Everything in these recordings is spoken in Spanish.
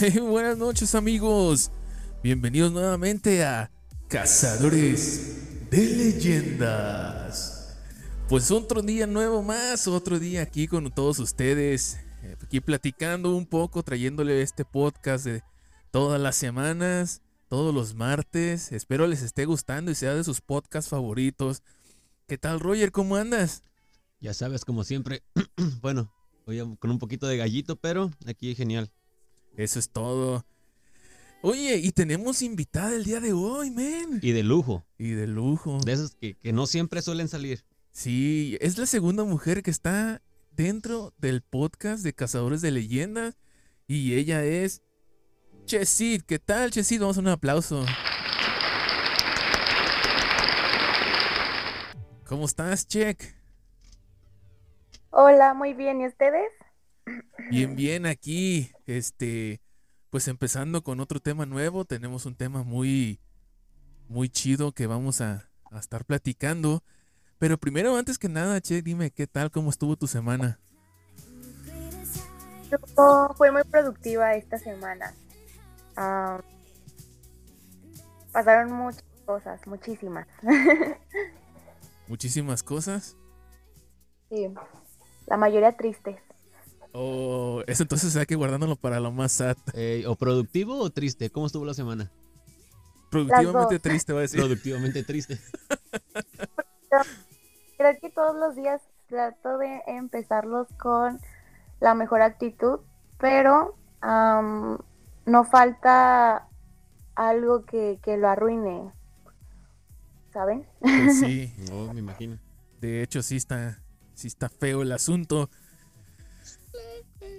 Buenas noches amigos, bienvenidos nuevamente a Cazadores de Leyendas. Pues otro día nuevo más, otro día aquí con todos ustedes, eh, aquí platicando un poco, trayéndole este podcast de todas las semanas, todos los martes. Espero les esté gustando y sea de sus podcasts favoritos. ¿Qué tal Roger? ¿Cómo andas? Ya sabes, como siempre, bueno, hoy con un poquito de gallito, pero aquí genial. Eso es todo. Oye, y tenemos invitada el día de hoy, men. Y de lujo. Y de lujo. De esos que, no siempre suelen salir. Sí, es la segunda mujer que está dentro del podcast de Cazadores de Leyendas. Y ella es Chesid. ¿Qué tal, Chesid? Vamos a un aplauso. ¿Cómo estás, Check? Hola, muy bien. ¿Y ustedes? Bien, bien, aquí, este, pues empezando con otro tema nuevo, tenemos un tema muy, muy chido que vamos a, estar platicando. Pero primero, antes que nada, Che, dime, ¿qué tal? ¿Cómo estuvo tu semana? fue muy productiva esta semana. pasaron muchas cosas, muchísimas. ¿Muchísimas cosas? Sí, la mayoría tristes. O eso entonces hay que guardándolo para lo más sad. Eh, ¿O productivo o triste? ¿Cómo estuvo la semana? Productivamente triste, va a decir. Productivamente triste. Creo que todos los días trato de empezarlos con la mejor actitud, pero no falta algo que, lo arruine. ¿Saben? Pues sí, no, me imagino. De hecho, sí está, sí está feo el asunto.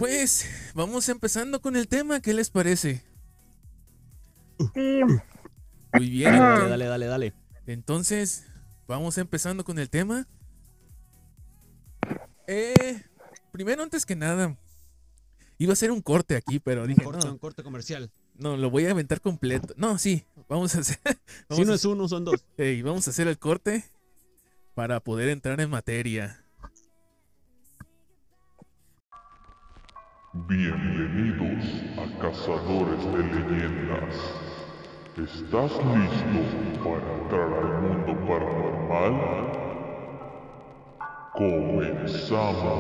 Pues vamos empezando con el tema, ¿qué les parece? Sí. Muy bien. Dale, dale, dale, dale. Entonces, vamos empezando con el tema. Eh, primero, antes que nada, iba a hacer un corte aquí, pero dije. Un corte, un corte comercial. No, lo voy a aventar completo. No, sí, vamos a hacer. si no es uno, son dos. Hey, vamos a hacer el corte para poder entrar en materia. Bienvenidos a Cazadores de Leyendas. ¿Estás listo para entrar al mundo paranormal? Comenzamos.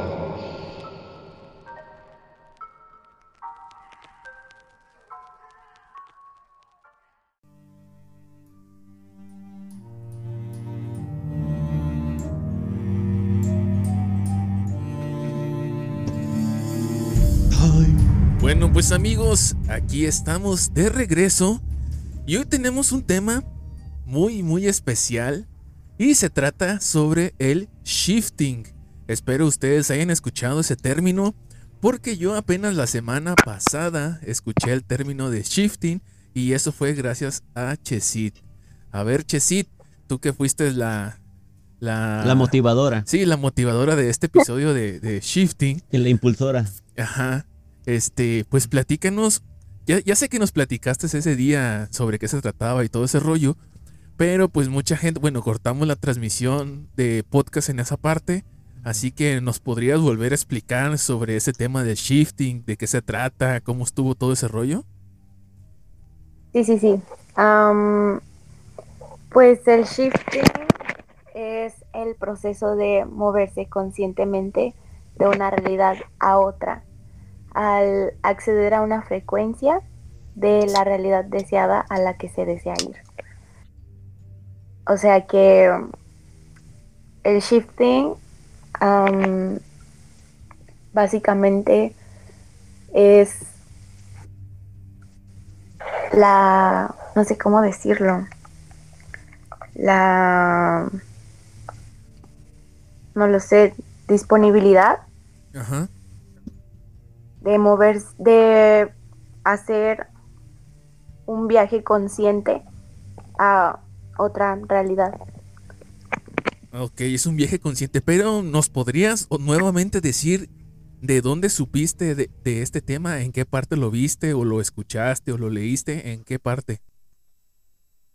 Bueno, pues amigos, aquí estamos de regreso y hoy tenemos un tema muy, muy especial y se trata sobre el shifting. Espero ustedes hayan escuchado ese término porque yo apenas la semana pasada escuché el término de shifting y eso fue gracias a Chesit. A ver, Chesit, tú que fuiste la, la... La motivadora. Sí, la motivadora de este episodio de, de Shifting. Y la impulsora. Ajá. Este, pues platícanos. Ya, sé que nos platicaste ese día sobre qué se trataba y todo ese rollo. Pero pues mucha gente, bueno, cortamos la transmisión de podcast en esa parte. Así que nos podrías volver a explicar sobre ese tema del shifting, de qué se trata, cómo estuvo todo ese rollo. Sí, sí, sí. pues el shifting es el proceso de moverse conscientemente de una realidad a otra al acceder a una frecuencia de la realidad deseada a la que se desea ir. O sea que el shifting básicamente es la, no sé cómo decirlo, la, no lo sé, disponibilidad Ajá de mover, de hacer un viaje consciente a otra realidad. Ok, es un viaje consciente, pero ¿nos podrías nuevamente decir de dónde supiste de, este tema? ¿En qué parte lo viste o lo escuchaste o lo leíste? ¿En qué parte?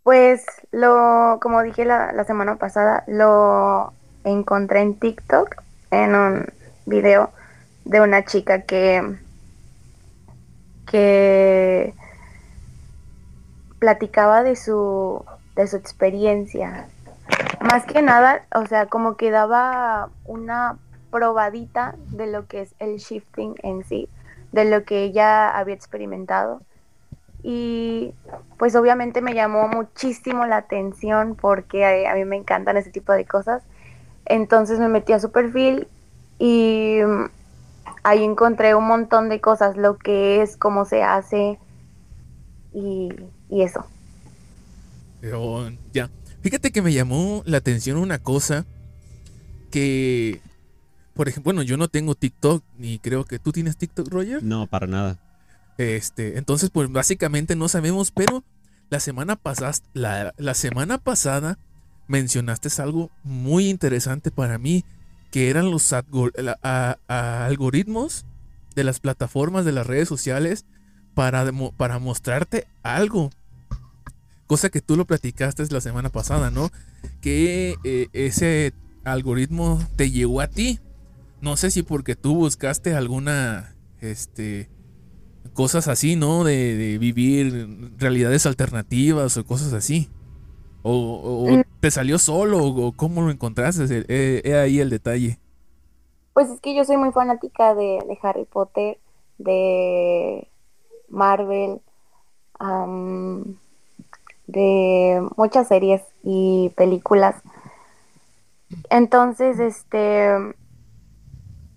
Pues lo, como dije la, la semana pasada, lo encontré en TikTok, en un video de una chica que que platicaba de su, de su experiencia. Más que nada, o sea, como que daba una probadita de lo que es el shifting en sí, de lo que ella había experimentado. Y pues obviamente me llamó muchísimo la atención porque a, a mí me encantan ese tipo de cosas. Entonces me metí a su perfil y ahí encontré un montón de cosas, lo que es, cómo se hace y, y eso. Pero ya, fíjate que me llamó la atención una cosa que, por ejemplo, bueno, yo no tengo TikTok ni creo que tú tienes TikTok, Roger. No, para nada. Este, entonces, pues básicamente no sabemos, pero la semana pasada, la, la semana pasada mencionaste algo muy interesante para mí, que eran los algoritmos de las plataformas de las redes sociales para, para mostrarte algo. Cosa que tú lo platicaste la semana pasada, ¿no? Que eh, ese algoritmo te llegó a ti. No sé si porque tú buscaste alguna, este, cosas así, ¿no? De, de vivir realidades alternativas o cosas así. O, Mm. te salió solo o cómo lo encontraste. Eh, eh, He ahí el detalle. Pues es que yo soy muy fanática de, de Harry Potter, de Marvel, de muchas series y películas. Entonces, este,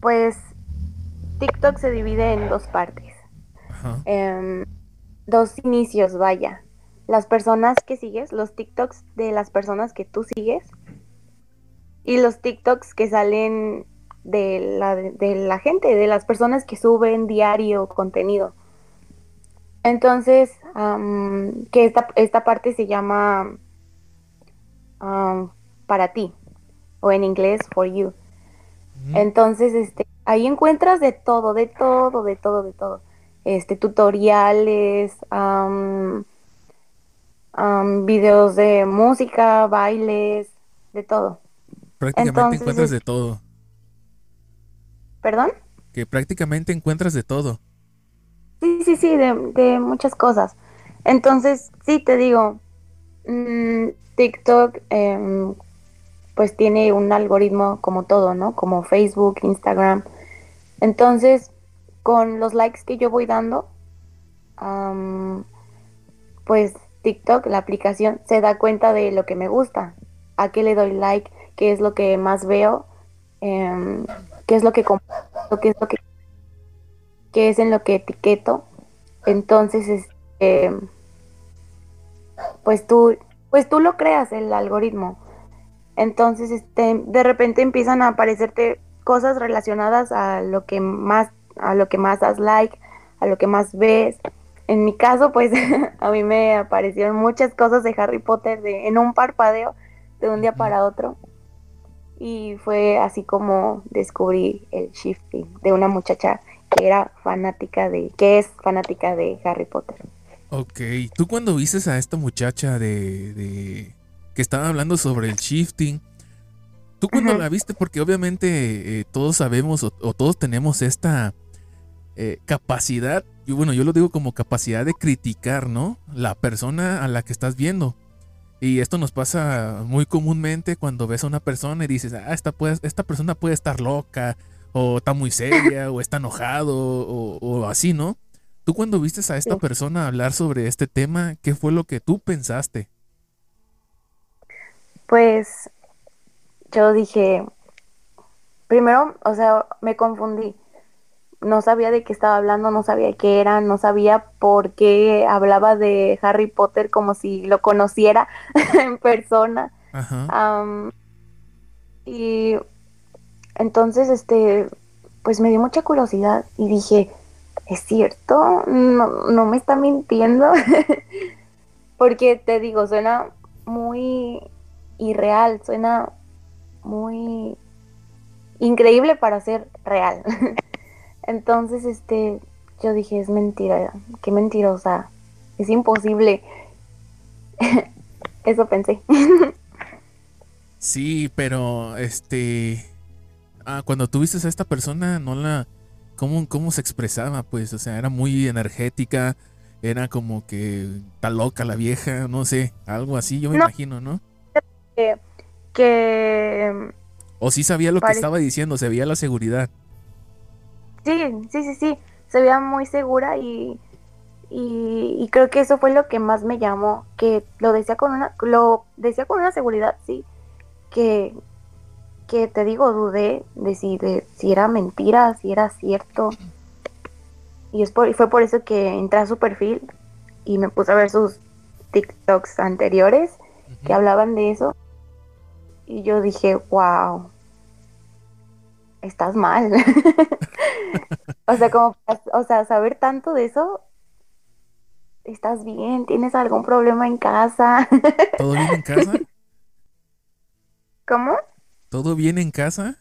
pues TikTok se divide en dos partes. Em, dos inicios, vaya. Las personas que sigues, los TikToks de las personas que tú sigues y los TikToks que salen de la, de la gente, de las personas que suben diario contenido. Entonces, am, que esta, esta parte se llama am, para ti o en inglés for you. Entonces, este, ahí encuentras de todo, de todo, de todo, de todo. Este, tutoriales, videos de música, bailes, de todo. Prácticamente entonces encuentras de todo. ¿Perdón? Que prácticamente encuentras de todo. Sí, sí, sí, de, de muchas cosas. Entonces, sí, te digo, mm, TikTok, em, pues tiene un algoritmo como todo, ¿no? Como Facebook, Instagram. Entonces, con los likes que yo voy dando, pues TikTok, la aplicación, se da cuenta de lo que me gusta, a qué le doy like, qué es lo que más veo, em, qué es lo que comparto, qué es lo que qué es en lo que etiqueto. Entonces, este, pues tú, pues tú lo creas el algoritmo. Entonces, este, de repente empiezan a aparecerte cosas relacionadas a lo que más, a lo que más das like, a lo que más ves. En mi caso, pues a mí me aparecieron muchas cosas de Harry Potter de, en un parpadeo de un día para otro. Y fue así como descubrí el shifting de una muchacha que era fanática de, que es fanática de Harry Potter. Ok, tú cuando viste a esta muchacha de, de- que estaba hablando sobre el shifting, tú cuando Ajá. la viste, porque obviamente eh, todos sabemos o, o todos tenemos esta eh, capacidad, y bueno, yo lo digo como capacidad de criticar, ¿no? La persona a la que estás viendo. Y esto nos pasa muy comúnmente cuando ves a una persona y dices, ah, esta, puede, esta persona puede estar loca, o está muy seria, o está enojado, o, o así, ¿no? Tú cuando viste a esta Sí. persona hablar sobre este tema, ¿qué fue lo que tú pensaste? Pues yo dije, primero, o sea, me confundí. No sabía de qué estaba hablando, no sabía qué era, no sabía por qué hablaba de Harry Potter como si lo conociera en persona. Ajá. Y entonces, este, pues me dio mucha curiosidad y dije, ¿es cierto? No, no me está mintiendo. Porque te digo, suena muy irreal, suena muy increíble para ser real. Entonces, este, yo dije, es mentira, qué mentirosa, es imposible. Eso pensé. Sí, pero este. Ah, cuando tú viste a esta persona, no la. cómo, cómo se expresaba, pues, o sea, era muy energética, era como que está loca la vieja, no sé, algo así, yo me No. imagino, ¿no? Que, que O sí sabía lo que estaba diciendo, se veía la seguridad. Sí, sí, sí, sí, se veía muy segura y, y, y creo que eso fue lo que más me llamó, que lo decía con una, lo decía con una seguridad, sí, que, que te digo, dudé de si, de si era mentira, si era cierto. Y es por, y fue por eso que entré a su perfil y me puse a ver sus TikToks anteriores que hablaban de eso. Y yo dije, wow, estás mal. o sea, como, o sea, saber tanto de eso, estás bien, tienes algún problema en casa. ¿Todo bien en casa? ¿Cómo? ¿Todo bien en casa?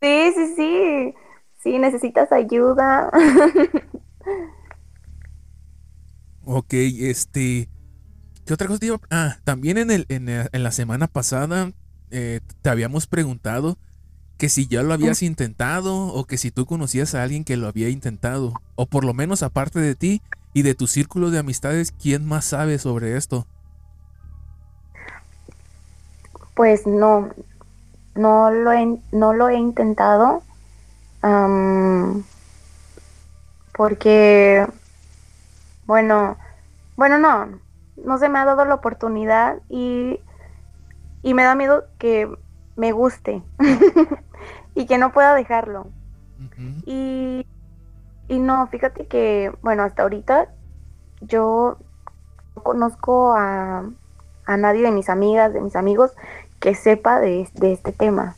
Sí, sí, sí. Sí, necesitas ayuda. Ok, este. ¿Qué otra cosa te iba Ah, también en, el, en, la- en la semana pasada eh, te habíamos preguntado que si ya lo habías intentado o que si tú conocías a alguien que lo había intentado. O por lo menos aparte de ti y de tu círculo de amistades, ¿quién más sabe sobre esto? Pues no, no lo he, no lo he intentado. am, porque, bueno, bueno, no, no se me ha dado la oportunidad y, y me da miedo que me guste y que no pueda dejarlo. Y, y no, fíjate que, bueno, hasta ahorita yo no conozco a, a nadie de mis amigas, de mis amigos, que sepa de, de este tema.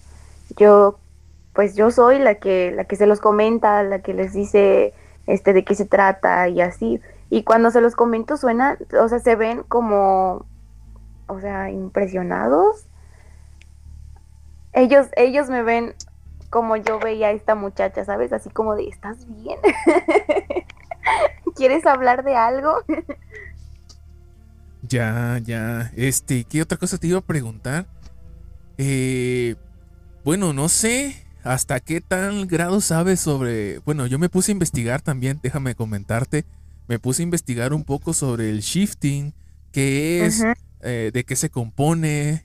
Yo, pues yo soy la que, la que se los comenta, la que les dice este de qué se trata y así. Y cuando se los comento suena, o sea, se ven como, o sea, impresionados. Ellos, ellos me ven como yo veía a esta muchacha, ¿sabes? Así como de, ¿estás bien? ¿Quieres hablar de algo? Ya, ya. Este, ¿qué otra cosa te iba a preguntar? Eh, bueno, no sé hasta qué tal grado sabes sobre. Bueno, yo me puse a investigar también, déjame comentarte. Me puse a investigar un poco sobre el shifting, qué es, eh, de qué se compone,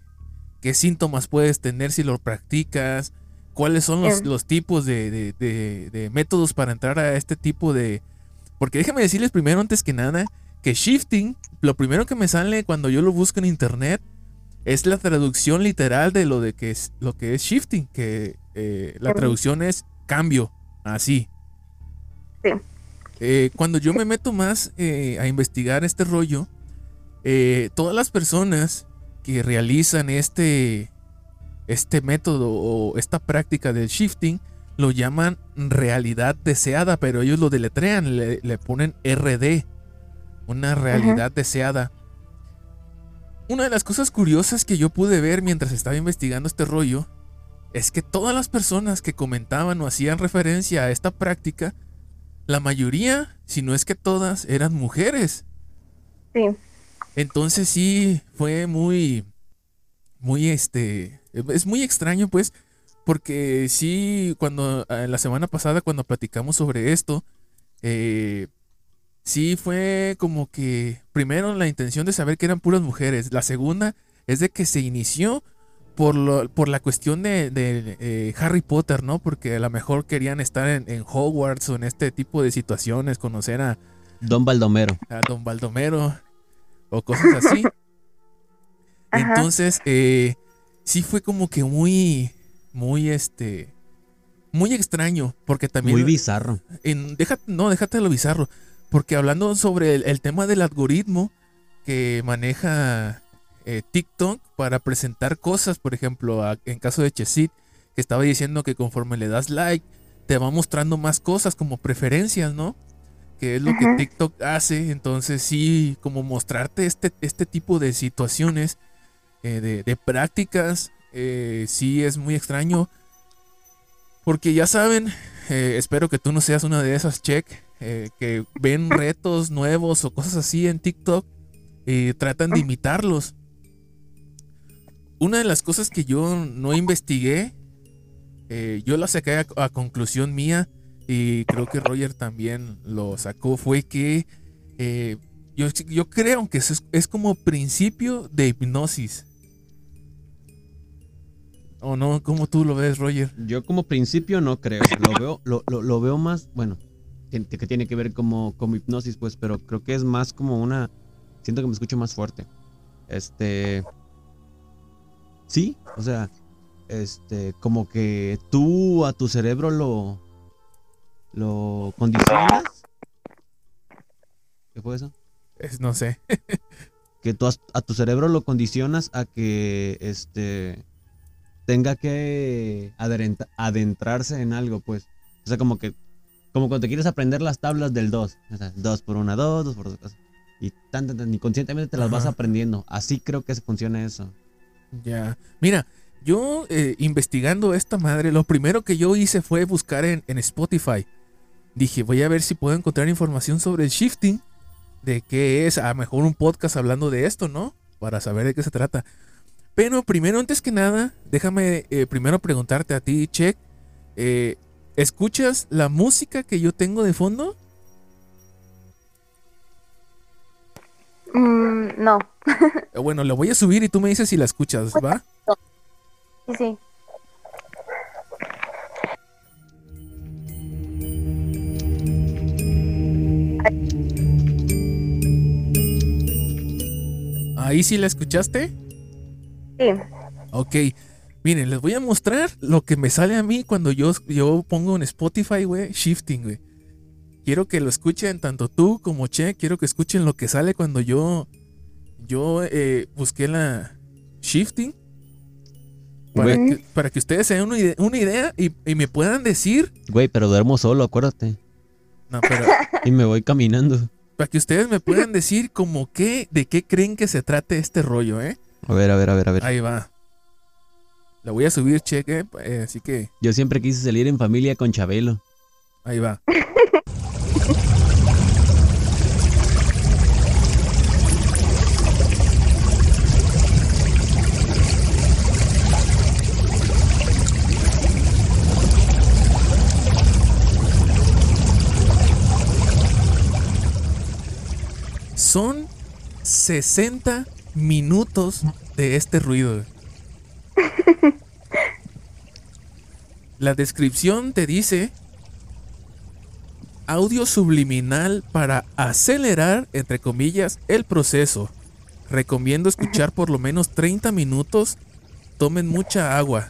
qué síntomas puedes tener si lo practicas, cuáles son los, Em. los tipos de, de- de- de métodos para entrar a este tipo de... Porque déjame decirles primero, antes que nada, que shifting, lo primero que me sale cuando yo lo busco en internet, es la traducción literal de lo de que es lo que es shifting, que eh, la Em. traducción es cambio, así. Sí. Eh, cuando yo me meto más eh, a investigar este rollo, todas las personas que realizan este, este método o esta práctica del shifting lo llaman realidad deseada, pero ellos lo deletrean, le, le ponen RD, una realidad deseada. Una de las cosas curiosas que yo pude ver mientras estaba investigando este rollo es que todas las personas que comentaban o hacían referencia a esta práctica, la mayoría, si no es que todas, eran mujeres. Sí. Entonces sí fue muy, muy este, es muy extraño pues, porque sí, cuando eh, la semana pasada cuando platicamos sobre esto, eh, sí fue como que primero la intención de saber que eran puras mujeres, la segunda es de que se inició por, lo- por la cuestión de, de, eh, Harry Potter, ¿no? Porque a lo mejor querían estar en, en Hogwarts o en este tipo de situaciones, conocer a, Don Baldomero. a Don Baldomero o cosas así. Entonces, eh, sí fue como que muy, muy, este, muy extraño, porque también... Muy bizarro. en- déjate, no, déjate lo bizarro, porque hablando sobre el, el tema del algoritmo que maneja eh, TikTok para presentar cosas, por ejemplo, a- en caso de Chesit, que estaba diciendo que conforme le das like, te va mostrando más cosas como preferencias, ¿no? Que es lo que. TikTok hace, entonces sí, como mostrarte este, este tipo de situaciones, eh, de, de prácticas, eh, sí es muy extraño. Porque ya saben, eh, espero que tú no seas una de esas check eh, que ven retos nuevos o cosas así en TikTok y tratan de imitarlos. Una de las cosas que yo no investigué, yo la saqué a, a conclusión mía, y creo que Roger también lo sacó, fue que eh, yo, yo creo que es, es como principio de hipnosis. ¿O no? ¿Cómo tú lo ves, Roger? Yo como principio no creo. Lo veo, lo, lo- lo veo más, bueno, que, tiene que ver como, como hipnosis, pues, pero creo que es más como una. Siento que me escucho más fuerte. Este. Sí, o sea, este, como que tú a tu cerebro lo. lo condicionas. ¿Qué fue eso? Es, no sé. que tú a tu cerebro lo condicionas a que este tenga que adentrarse en algo, pues. O sea, como que como cuando te quieres aprender las tablas del 2, o sea, 2 por 1, 2, 2 por 2. Y tan, tan, tan, inconscientemente te las vas aprendiendo. Así creo que se funciona eso. Ya. Mira, yo eh, investigando esta madre, lo primero que yo hice fue buscar en, en Spotify. Dije, voy a ver si puedo encontrar información sobre el shifting. De qué es, a lo mejor un podcast hablando de esto, ¿no? Para saber de qué se trata. Pero primero, antes que nada, déjame eh, primero preguntarte a ti, Check. eh, ¿Escuchas la música que yo tengo de fondo? Mm, no, Eh, Bueno, la voy a subir y tú me dices si la escuchas, ¿va? sí, sí. Ahí sí la escuchaste. Sí, Ok, miren, les voy a mostrar lo que me sale a mí cuando yo, yo pongo en Spotify, güey, shifting, güey. Quiero que lo escuchen tanto tú como Che, quiero que escuchen lo que sale cuando yo, yo eh, busqué la shifting. Para que, para que ustedes se den una idea, una idea y, y me puedan decir, Güey, pero duermo solo, acuérdate. no, pero Y me voy caminando. para que ustedes me puedan decir como qué, de qué creen que se trate este rollo, ¿eh? A ver, a ver, a ver, a ver. Ahí va. La voy a subir, cheque, eh, así que Yo siempre quise salir en familia con Chabelo. ahí va. Son 60 minutos de este ruido. La descripción te dice audio subliminal para acelerar, entre comillas, el proceso. Recomiendo escuchar por lo menos 30 minutos. Tomen mucha agua.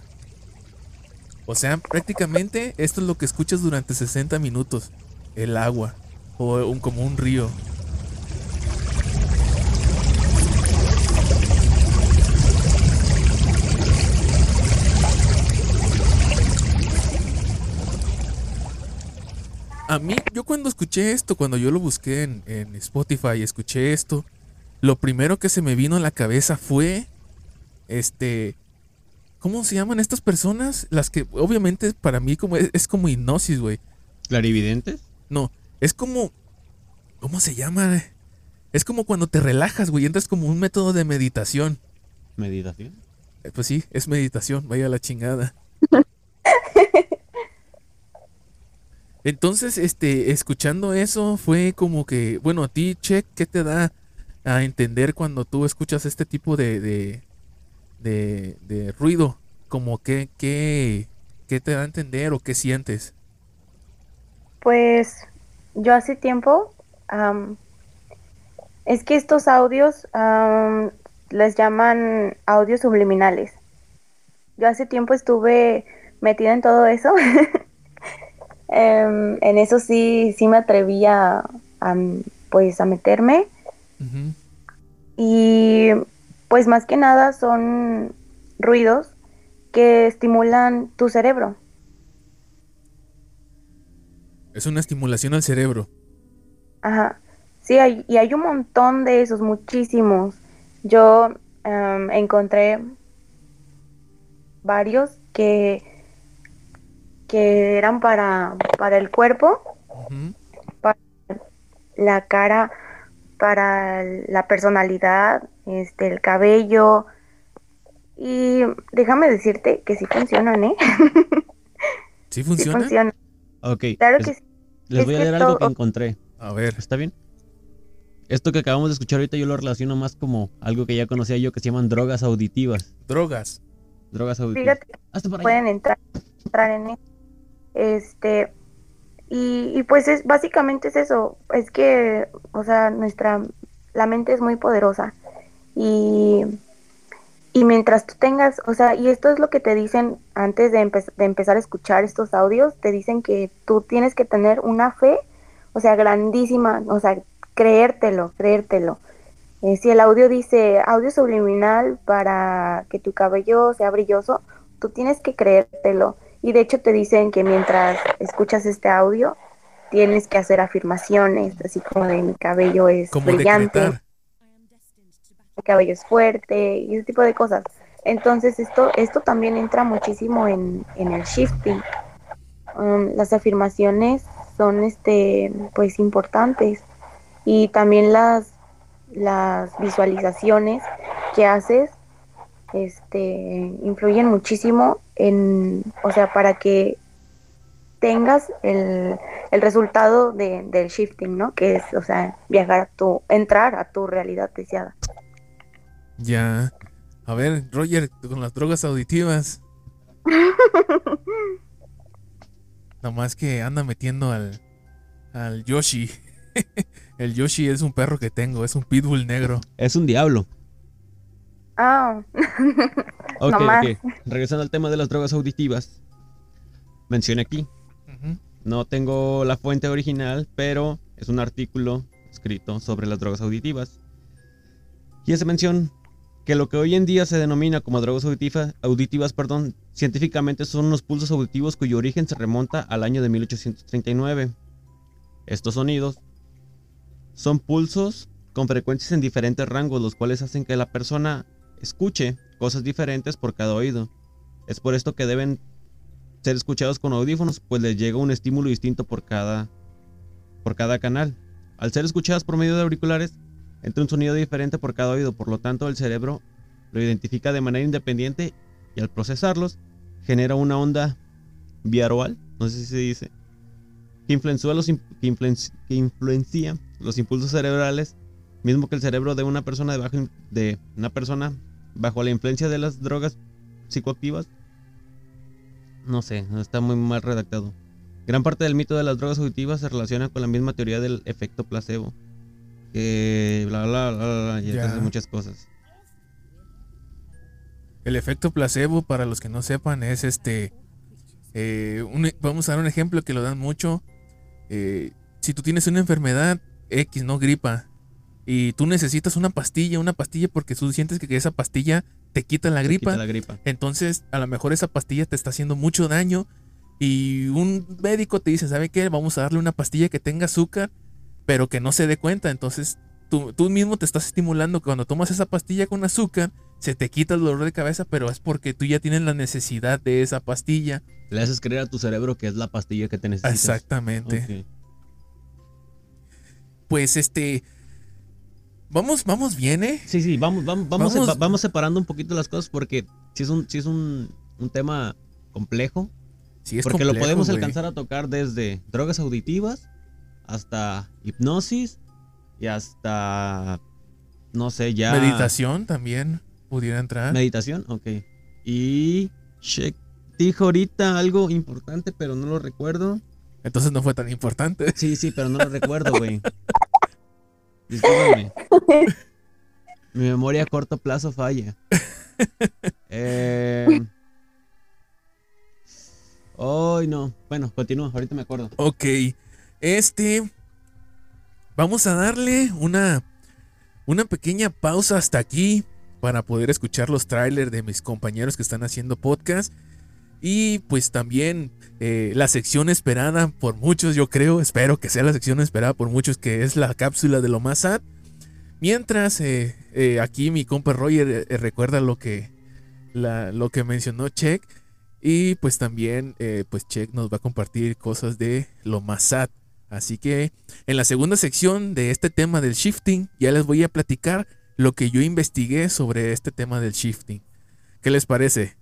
O sea, prácticamente esto es lo que escuchas durante 60 minutos. El agua. O un, como un río. A mí, yo cuando escuché esto, cuando yo lo busqué en, en Spotify y escuché esto, lo primero que se me vino a la cabeza fue, este, ¿cómo se llaman estas personas? Las que, obviamente, para mí como es, es como hipnosis, güey. ¿Clarividentes? No, es como, ¿cómo se llama? Es como cuando te relajas, güey, entras como un método de meditación. ¿Meditación? Eh, Pues sí, es meditación, vaya la chingada. Entonces, este, escuchando eso fue como que, bueno, a ti, Che, ¿qué te da a entender cuando tú escuchas este tipo de, de, de, ruido? Como que, que, ¿qué te da a entender o qué sientes? Pues yo hace tiempo, am, es que estos audios am, les llaman audios subliminales. Yo hace tiempo estuve metida en todo eso. Em, en eso sí, sí me atreví a, a, pues a meterme. Y pues más que nada son ruidos que estimulan tu cerebro. Es una estimulación al cerebro. Ajá. Sí, hay, y hay un montón de esos, muchísimos. Yo em, encontré varios que, que eran para, para el cuerpo, Ujú. la cara, para la personalidad, este, el cabello. Y déjame decirte que sí funcionan, ¿eh? ¿Sí Sí funciona? funcionan. Ok. Claro les, que sí. les es voy a leer algo que encontré. A ver. ¿Está bien? Esto que acabamos de escuchar ahorita yo lo relaciono más como algo que ya conocía yo que se llaman drogas auditivas. Drogas. Drogas auditivas. Fíjate Hasta para allá. pueden entrar, entrar en eso. Este, y, y pues es básicamente es eso, es que, o sea, nuestra, la mente es muy poderosa y, y mientras tú tengas, o sea, y esto es lo que te dicen antes de, de empezar a escuchar estos audios, te dicen que tú tienes que tener una fe, o sea, grandísima, o sea, creértelo, creértelo. Eh, si el audio dice audio subliminal para que tu cabello sea brilloso, tú tienes que creértelo. Y de hecho te dicen que mientras escuchas este audio, tienes que hacer afirmaciones, así como de mi cabello es Como brillante, decretar. mi cabello es fuerte y ese tipo de cosas. Entonces esto, esto también entra muchísimo en, en el shifting. Um, las afirmaciones son este pues importantes y también las las visualizaciones que haces este influyen muchísimo en o sea para que tengas el, el resultado de, del shifting no que es o sea viajar a tu entrar a tu realidad deseada Ya. A ver, Roger, con las drogas auditivas. Nomás que anda metiendo al, al Yoshi. El Yoshi es un perro que tengo, es un pitbull negro. Es un diablo. Ah Ok, No más. ok. Regresando al tema de las drogas auditivas. Mencioné aquí. No tengo la fuente original, pero es un artículo escrito sobre las drogas auditivas. Y hace mención que lo que hoy en día se denomina como drogas auditiva- auditivas, perdón, científicamente son los pulsos auditivos cuyo origen se remonta al año de 1839. Estos sonidos son pulsos con frecuencias en diferentes rangos, los cuales hacen que la persona escuche cosas diferentes por cada oído. Es por esto que deben ser escuchados con audífonos, pues les llega un estímulo distinto por cada, por cada canal. Al ser escuchadas por medio de auriculares, entra un sonido diferente por cada oído, por lo tanto el cerebro lo identifica de manera independiente y al procesarlos genera una onda biarual, no sé si se dice, que influencia los, que los impulsos cerebrales, mismo que el cerebro de una persona de, bajo in- de una persona bajo la influencia de las drogas psicoactivas no sé, está muy mal redactado. Gran parte del mito de las drogas auditivas se relaciona con la misma teoría del efecto placebo. Que bla bla bla y Ya. entonces muchas cosas. El efecto placebo, para los que no sepan, es este. eh, un- vamos a dar un ejemplo que lo dan mucho. Eh, si tú tienes una enfermedad X, no gripa, y tú necesitas una pastilla, una pastilla porque tú sientes que esa pastilla te quita la Te gripa, quita la gripa. entonces a lo mejor esa pastilla te está haciendo mucho daño y un médico te dice, ¿sabe qué? Vamos a darle una pastilla que tenga azúcar, pero que no se dé cuenta. Entonces tú, tú mismo te estás estimulando que cuando tomas esa pastilla con azúcar, se te quita el dolor de cabeza, pero es porque tú ya tienes la necesidad de esa pastilla. Le haces creer a tu cerebro que es la pastilla que te necesitas. Exactamente. Pues este... Vamos, vamos bien, ¿eh? Sí, sí, vamos, vamos, vamos, Vamos- sepa- vamos separando un poquito las cosas porque si es un, sí es un, un tema complejo. Sí, es porque lo podemos alcanzar a tocar desde drogas auditivas hasta hipnosis y hasta no sé, ya Meditación también pudiera entrar. Meditación, ok. Y Shek dijo ahorita algo importante, pero no lo recuerdo. Entonces no fue tan importante. Sí, sí, pero no lo recuerdo, güey. Discúlpame. Mi memoria a corto plazo falla. Eh... Ay, no. Bueno, continúa, ahorita me acuerdo. Ok. Este. Vamos a darle una. Una pequeña pausa hasta aquí. Para poder escuchar los trailers de mis compañeros que están haciendo podcast. Y pues también eh, la sección esperada por muchos, yo creo, espero que sea la sección esperada por muchos, que es la cápsula de lo más sad. Mientras eh, eh, aquí mi compa Roger recuerda lo que, lo que mencionó Check. Y pues también, pues Check nos va a compartir cosas de lo más sad. Así que en la segunda sección de este tema del shifting, ya les voy a platicar lo que yo investigué sobre este tema del shifting. ¿Qué les parece?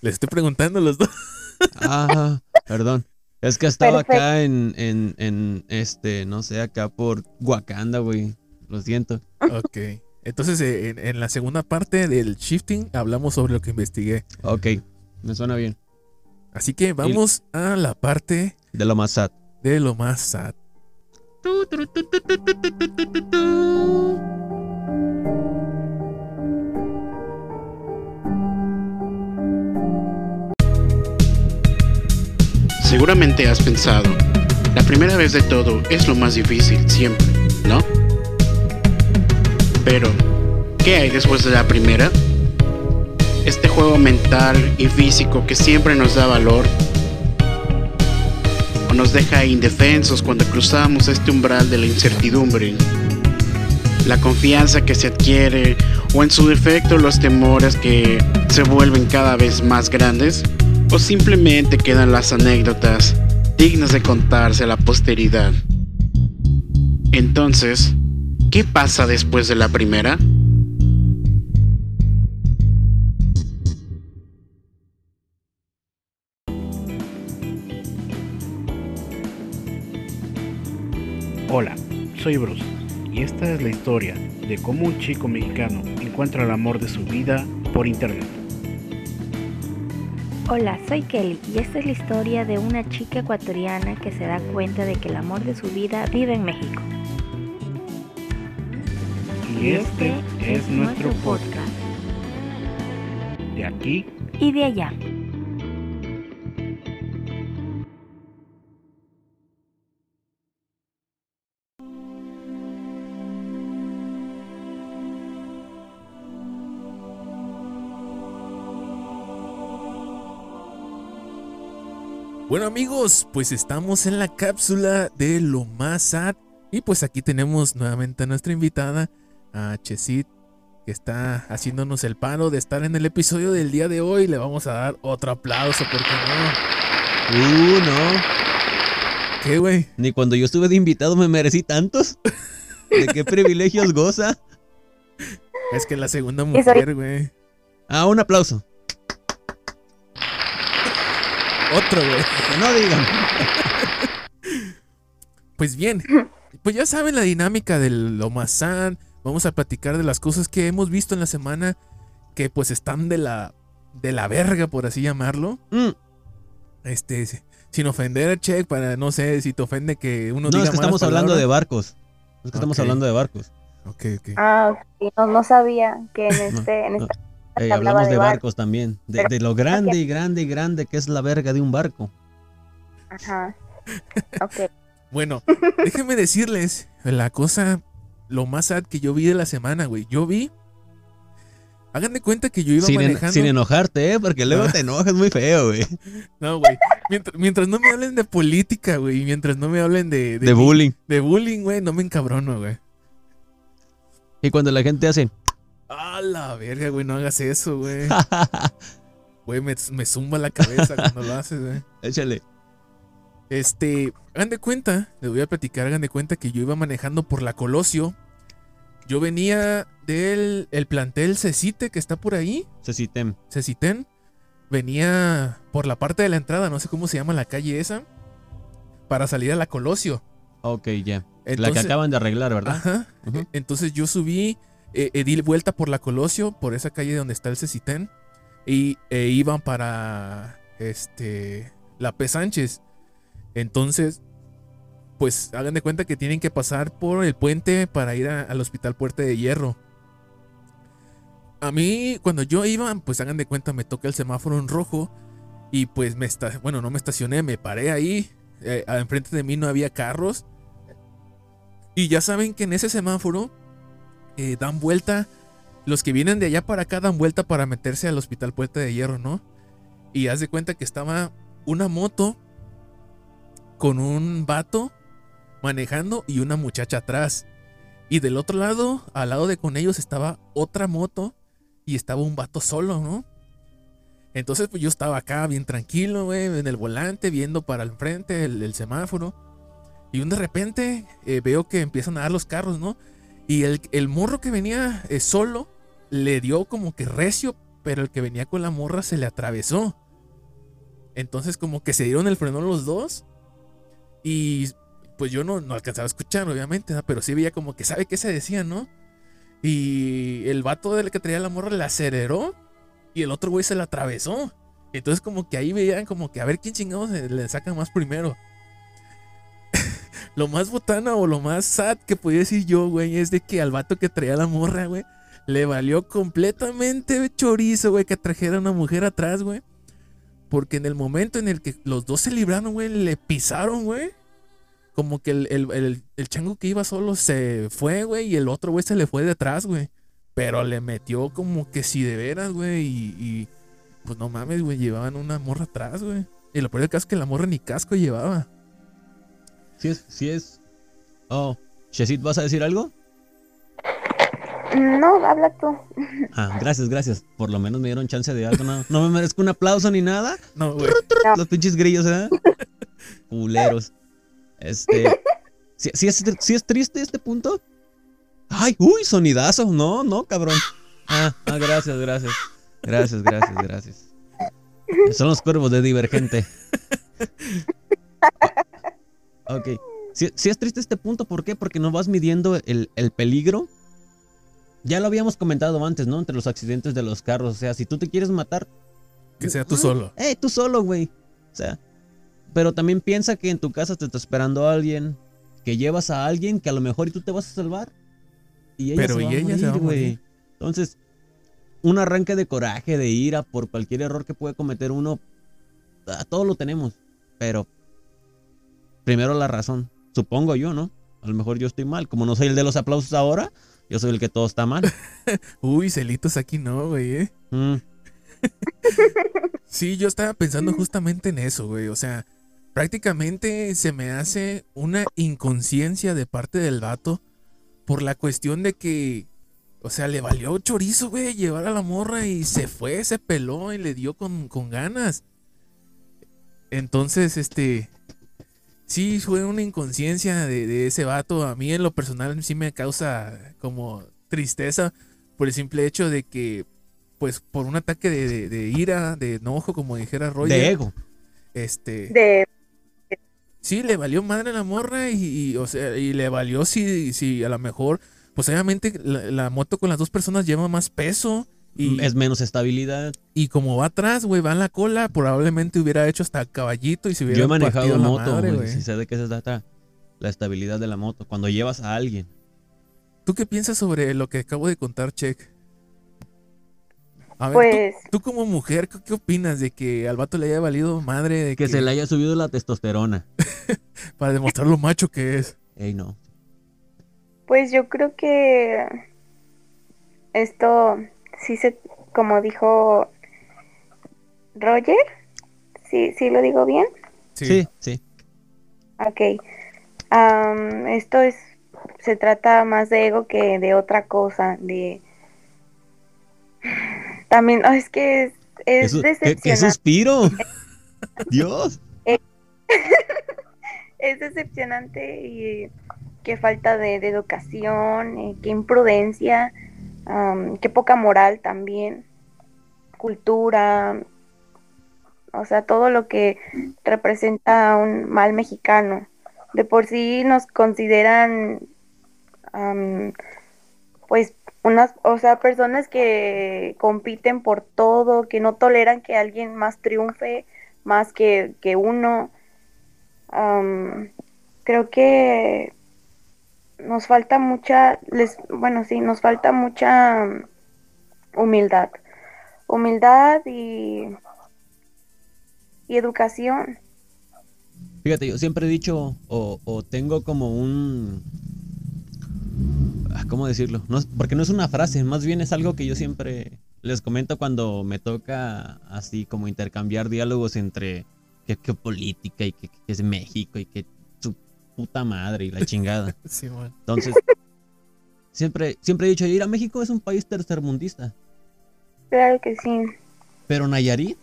Les estoy preguntando a los dos. Ah, perdón. Es que estaba Perfecto. acá en, en, en, este, no sé, acá por Wakanda, güey. Lo siento. Ok. Entonces, eh, en, en la segunda parte del shifting hablamos sobre lo que investigué. Ok, me suena bien. Así que vamos a la parte De lo más sad. de lo más sad. Seguramente has pensado, la primera vez de todo es lo más difícil siempre, ¿no? Pero, ¿qué hay después de la primera? Este juego mental y físico que siempre nos da valor o nos deja indefensos cuando cruzamos este umbral de la incertidumbre. La confianza que se adquiere o en su defecto los temores que se vuelven cada vez más grandes o simplemente quedan las anécdotas dignas de contarse a la posteridad. Entonces, ¿qué pasa después de la primera? Hola, soy Bruce y esta es la historia de cómo un chico mexicano encuentra el amor de su vida por internet. Hola, soy Kelly y esta es la historia de una chica ecuatoriana que se da cuenta de que el amor de su vida vive en México. Y este es nuestro podcast. De aquí Y de allá. Bueno amigos, pues estamos en la cápsula de lo más sad. Y pues aquí tenemos nuevamente a nuestra invitada, a Chesit, que está haciéndonos el paro de estar en el episodio del día de hoy. Le vamos a dar otro aplauso, porque no. Uh, no. ¿Qué, güey? Ni cuando yo estuve de invitado me merecí tantos. ¿De qué privilegios goza? Es que la segunda mujer, güey. Ah, un aplauso. Otro, güey. Que no digan. Pues bien, pues ya saben la dinámica de lo más sad. Vamos a platicar de las cosas que hemos visto en la semana que pues están de la de la verga, por así llamarlo. Mm, Este, sin ofender a Check, para no sé si te ofende que uno No, diga es que estamos hablando de barcos. Es que estamos hablando de barcos. Ok, ok. Ah, ok. No, no sabía que en este, en no. esta Hablaba hablamos de de bar- barcos también. De, Pero- de lo grande y grande y grande que es la verga de un barco. Ajá. Ok. Bueno, déjenme decirles la cosa, lo más sad que yo vi de la semana, güey. Yo vi. Hagan de cuenta que yo iba Sin, en- manejando. sin enojarte, ¿eh? Porque luego Ah. te enojas muy feo, güey. No, güey. Mientras, mientras no me hablen de política, güey. y Mientras no me hablen de. De bullying. De bullying, güey. No me encabrono, güey. Y cuando la gente hace... A la verga, güey. No hagas eso, güey. Güey, me, me zumba la cabeza cuando lo haces, güey. Échale. Este, hagan de cuenta, les voy a platicar, hagan de cuenta que yo iba manejando por la Colosio. Yo venía del el plantel Cecite que está por ahí, Cecitem. Ceciten. Venía por la parte de la entrada, no sé cómo se llama la calle esa, para salir a la Colosio. Ok, ya. la que acaban de arreglar, ¿verdad? Ajá. Entonces yo subí, eh, eh, di vuelta por la Colosio, por esa calle donde está el Cecitén, y e iban para este la P. Sánchez. Entonces, pues hagan de cuenta que tienen que pasar por el puente para ir al Hospital Puerta de Hierro. A mí, cuando yo iba, pues hagan de cuenta, me toca el semáforo en rojo. Y pues me está, bueno, no me estacioné, me paré ahí. eh, enfrente de mí no había carros. Y ya saben que en ese semáforo eh, dan vuelta. Los que vienen de allá para acá dan vuelta para meterse al hospital Puerta de Hierro, ¿no? Y haz de cuenta que estaba una moto con un vato manejando y una muchacha atrás. Y del otro lado, al lado de con ellos, estaba otra moto y estaba un vato solo, ¿no? Entonces, pues yo estaba acá bien tranquilo, güey, en el volante, viendo para el frente el, semáforo. Y de repente eh, veo que empiezan a dar los carros, ¿no? Y el, el morro que venía eh, solo le dio como que recio, pero el que venía con la morra se le atravesó. Entonces como que se dieron el frenón los dos. Y pues yo no, no alcanzaba a escuchar, obviamente, pero sí veía como que sabe qué se decía, ¿no? Y el vato del que traía la morra le aceleró y el otro güey se la atravesó. Entonces como que ahí veían como que a ver quién chingados le saca más primero. Lo más botana o lo más sad que podía decir yo, güey, es de que al vato que traía la morra, güey, le valió completamente chorizo, güey, que trajera una mujer atrás, güey. Porque en el momento en el que los dos se libraron, güey, le pisaron, güey. Como que el, el- el- el chango que iba solo se fue, güey, y el otro, güey, se le fue detrás, güey. Pero le metió como que si de veras, güey, y, y, pues no mames, güey, llevaban una morra atrás, güey. Y lo peor del caso es que la morra ni casco llevaba. Sí es, sí es. Oh, Shesit, ¿vas a decir algo? No, habla tú. Ah, gracias, gracias. Por lo menos me dieron chance de algo. No, no me merezco un aplauso ni nada. No, güey. Los pinches grillos, ¿eh? Culeros. Este. ¿sí, sí es, sí es triste este punto? Ay, uy, sonidazo. No, no, cabrón. Ah, ah, gracias, gracias. Gracias, gracias, gracias. Son los cuervos de Divergente. Ok. Si, es triste este punto, ¿por qué? Porque no vas midiendo el, el peligro. Ya lo habíamos comentado antes, ¿no? Entre los accidentes de los carros. O sea, si tú te quieres matar, Que sea tú solo. eh, tú solo, güey. O sea, pero también piensa que en tu casa te está esperando alguien, que llevas a alguien que a lo mejor y tú te vas a salvar. Y ella Pero se y va a ella va a morir, güey. Entonces, un arranque de coraje, de ira por cualquier error que puede cometer uno, todos lo tenemos. Pero primero la razón, supongo yo, ¿no? A lo mejor yo estoy mal. Como no soy el de los aplausos ahora, yo soy el que todo está mal. Uy, celitos aquí no, güey, eh. Mm. Sí, yo estaba pensando justamente en eso, güey. O sea, prácticamente se me hace una inconsciencia de parte del vato por la cuestión de que, o sea, le valió chorizo, güey, llevar a la morra y se fue, se peló y le dio con, con ganas. Entonces, este, sí, fue una inconsciencia de, de ese vato. A mí en lo personal sí me causa como tristeza por el simple hecho de que, pues, por un ataque de, de- de ira, de enojo, como dijera Roger. De ego. Este. De Sí, le valió madre a la morra y, y, o sea, y le valió si, si a lo mejor, pues obviamente la, la moto con las dos personas lleva más peso y, Es menos estabilidad. y como va atrás, güey, va en la cola, probablemente hubiera hecho hasta caballito y se hubiera Yo he manejado moto, madre, güey. Si sé de qué se trata la estabilidad de la moto. Cuando llevas a alguien. ¿Tú qué piensas sobre lo que acabo de contar, Check? A ver, Pues- tú, tú como mujer, ¿qué, qué opinas de que al vato le haya valido madre de Que se le haya subido la testosterona. para demostrar lo macho que es? Ey, no. Pues yo creo que esto sí se, como dijo Roger, sí, sí lo digo bien. Sí, sí. Ok. Esto es, se trata más de ego que de otra cosa, de... También, oh, es que es, es Eso- ¿qué, qué decepcionante. suspiro? Dios. es decepcionante y qué falta de, de educación, eh, qué imprudencia, qué poca moral también, cultura, o sea, todo lo que representa un mal mexicano. De por sí nos consideran, am, pues, unas, o sea, personas que compiten por todo, que no toleran que alguien más triunfe más que, que uno. Creo que nos falta mucha, les, bueno, sí, nos falta mucha mm, humildad. Humildad y, y educación. Fíjate, yo siempre he dicho, o, o tengo como un... ah, ¿Cómo decirlo? No, porque no es una frase, más bien es algo que yo siempre les comento cuando me toca así como intercambiar diálogos entre qué, política y qué, es México y qué puta madre y la chingada. Sí. Entonces, siempre, siempre he dicho, ir a México es un país tercermundista, Claro que sí. pero Nayarit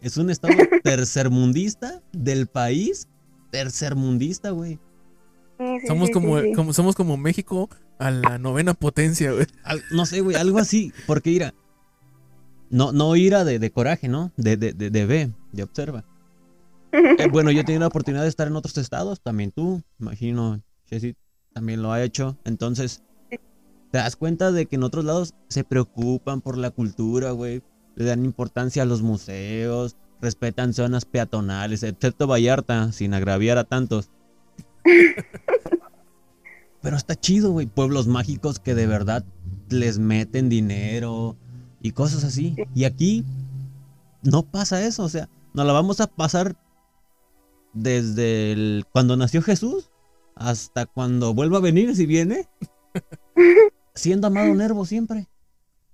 es un estado tercermundista del país tercermundista, güey. Sí, sí, Somos sí, como, como somos como México a la novena potencia, güey. Al- no sé, güey, algo así. Porque ira. No, no ira de, de coraje, ¿no? De, de, de, de ve, de observa. Eh, bueno, yo he tenido la oportunidad de estar en otros estados, también tú, imagino, Jessy también lo ha hecho. Entonces, te das cuenta de que en otros lados se preocupan por la cultura, güey. Le dan importancia a los museos, respetan zonas peatonales, excepto Vallarta, sin agraviar a tantos. Pero está chido, güey. Pueblos mágicos que de verdad les meten dinero y cosas así. Y aquí no pasa eso. O sea, nos la vamos a pasar desde el, cuando nació Jesús hasta cuando vuelva a venir, si viene, siendo Amado Nervo siempre.